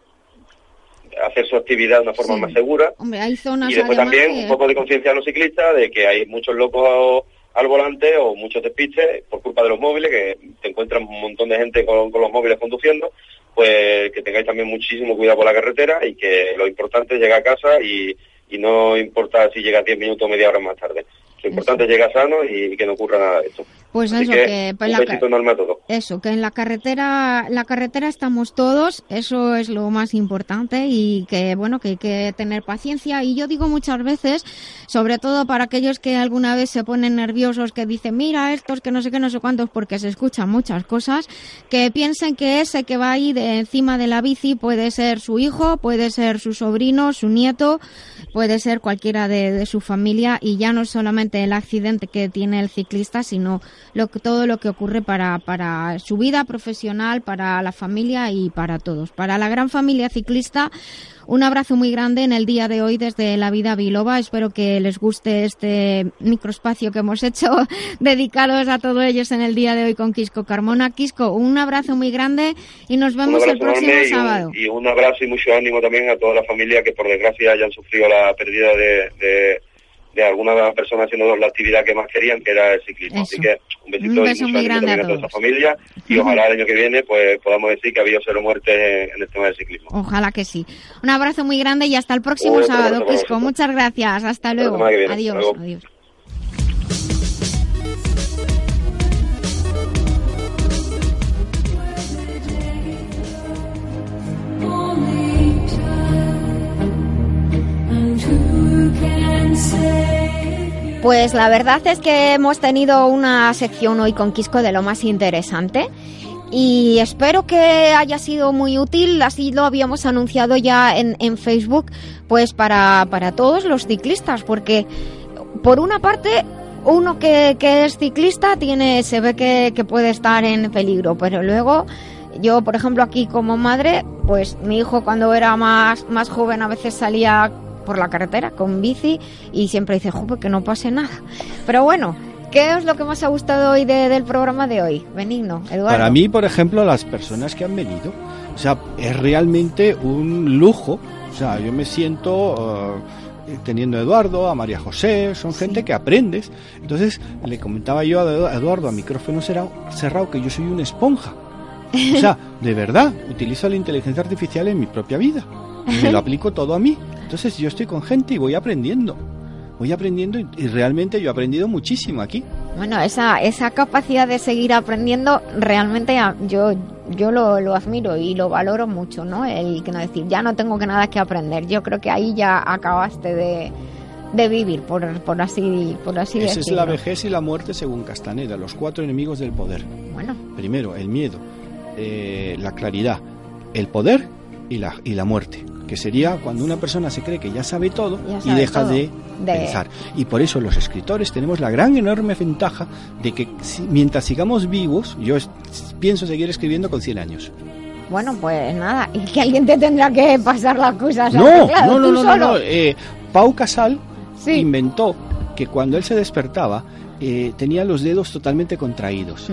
hacer su actividad de una forma Sí. más segura. Hombre, hay zonas Y después también que- un poco de conciencia a los ciclistas de que hay muchos locos al volante o muchos despistes por culpa de los móviles, que te encuentran un montón de gente con, con los móviles conduciendo, pues que tengáis también muchísimo cuidado por la carretera y que lo importante es llegar a casa y, y no importa si llegas 10 minutos o media hora más tarde. Lo importante es llegar sano y que no ocurra nada de esto. Pues Así eso, que, que, pues un la ca- besito enorme a todos. Eso, que en la carretera, la carretera estamos todos, eso es lo más importante y que bueno, que hay que tener paciencia y yo digo muchas veces, sobre todo para aquellos que alguna vez se ponen nerviosos, que dicen, mira estos que no sé qué, no sé cuántos, porque se escuchan muchas cosas, que piensen que ese que va ahí de encima de la bici puede ser su hijo, puede ser su sobrino, su nieto, puede ser cualquiera de, de su familia y ya no solamente el accidente que tiene el ciclista, sino lo que, todo lo que ocurre para, para su vida profesional, para la familia y para todos. Para la gran familia ciclista, un abrazo muy grande en el día de hoy desde La Vida Biloba. Espero que les guste este microespacio que hemos hecho dedicados a todos ellos en el día de hoy con Quisco Carmona. Quisco, un abrazo muy grande y nos vemos el próximo enorme y un- sábado. Y un, abrazo y mucho ánimo también a toda la familia que por desgracia hayan sufrido la pérdida de, de, de alguna persona haciendo la actividad que más querían, que era el ciclismo. Así que un besito Un beso muy grande a toda todos. esa familia y ojalá el año que viene pues podamos decir que ha habido cero muertes en, el tema del ciclismo. Ojalá que sí. Un abrazo muy grande y hasta el próximo Otro sábado, Quisco. Muchas gracias. Hasta luego. Adiós. Hasta luego. Adiós. only time, and who can say Pues la verdad es que hemos tenido una sección hoy con Quisco de lo más interesante y espero que haya sido muy útil, así lo habíamos anunciado ya en, Facebook, pues para, para todos los ciclistas, porque por una parte uno que, que es ciclista tiene se ve que, que puede estar en peligro, pero luego yo, por ejemplo, aquí como madre, pues mi hijo cuando era más, más joven a veces salía por la carretera con bici y siempre dice, joder, que no pase nada. Pero bueno, ¿qué es lo que más ha gustado hoy de- del programa de hoy? Benigno, Eduardo. Para mí, por ejemplo, las personas que han venido, o sea, es realmente un lujo. O sea, yo me siento eh, teniendo a Eduardo, a María José, son gente que aprendes. Entonces, le comentaba yo a Edu- a Eduardo a micrófono cerrado que yo soy una esponja. O sea, de verdad, utilizo la inteligencia artificial en mi propia vida. Me lo aplico todo a mí. Entonces, yo estoy con gente y voy aprendiendo. Voy aprendiendo y, y realmente yo he aprendido muchísimo aquí. Bueno, esa, esa capacidad de seguir aprendiendo realmente yo, yo lo, lo admiro y lo valoro mucho, ¿no? El que no decir, ya no tengo que nada que aprender. Yo creo que ahí ya acabaste de, de vivir, por, por así, por así Esa es decirlo. la vejez y la muerte según Castaneda, los cuatro enemigos del poder. Bueno. Primero, el miedo, eh, la claridad, el poder y la, y la muerte, que sería cuando una persona se cree que ya sabe todo Ya y deja todo. de, De- pensar. Y por eso los escritores tenemos la gran enorme ventaja de que si- mientras sigamos vivos, yo pienso seguir escribiendo con 100 años. Bueno, pues nada, y que alguien te tendrá que pasar las cosas. No, teclado, no, no, no, no, solo. no, eh, Pau Casal inventó que cuando él se despertaba eh, tenía los dedos totalmente contraídos.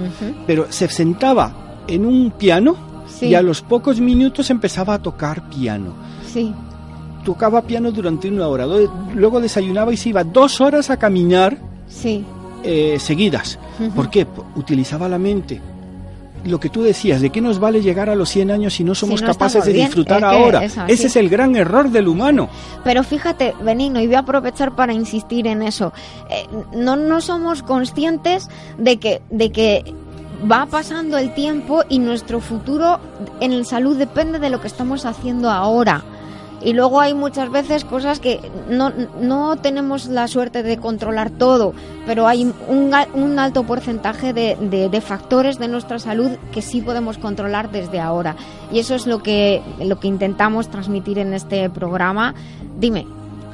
Pero se sentaba en un piano Sí. y a los pocos minutos empezaba a tocar piano. Sí. Tocaba piano durante una hora, luego desayunaba y se iba dos horas a caminar Sí. eh, seguidas. ¿Por qué? Utilizaba la mente. Lo que tú decías, ¿de qué nos vale llegar a los 100 años si no somos no capaces de disfrutar Es que ahora? Ese es el gran error del humano. Pero fíjate, Benigno, y voy a aprovechar para insistir en eso. Eh, no, no somos conscientes de que, de que va pasando el tiempo y nuestro futuro en el salud depende de lo que estamos haciendo ahora. Y luego hay muchas veces cosas que no, no tenemos la suerte de controlar todo, pero hay un, un alto porcentaje de, de- de factores de nuestra salud que sí podemos controlar desde ahora. Y eso es lo que, lo que intentamos transmitir en este programa. Dime.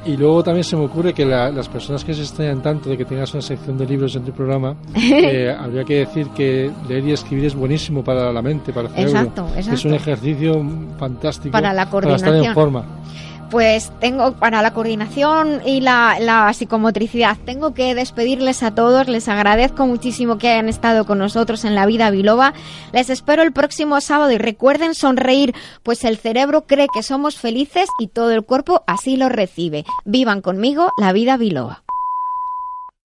Y luego también se me ocurre que la- las personas que se extrañan tanto de que tengas una sección de libros en tu programa, eh, habría que decir que leer y escribir es buenísimo para la mente, para el cerebro. Exacto, Es exacto. un ejercicio fantástico Para la estar en coordinación. forma. Pues tengo para la coordinación y la, la psicomotricidad, tengo que despedirles a todos. Les agradezco muchísimo que hayan estado con nosotros en la vida biloba. Les espero el próximo sábado y recuerden sonreír, pues el cerebro cree que somos felices y todo el cuerpo así lo recibe. Vivan conmigo la vida biloba.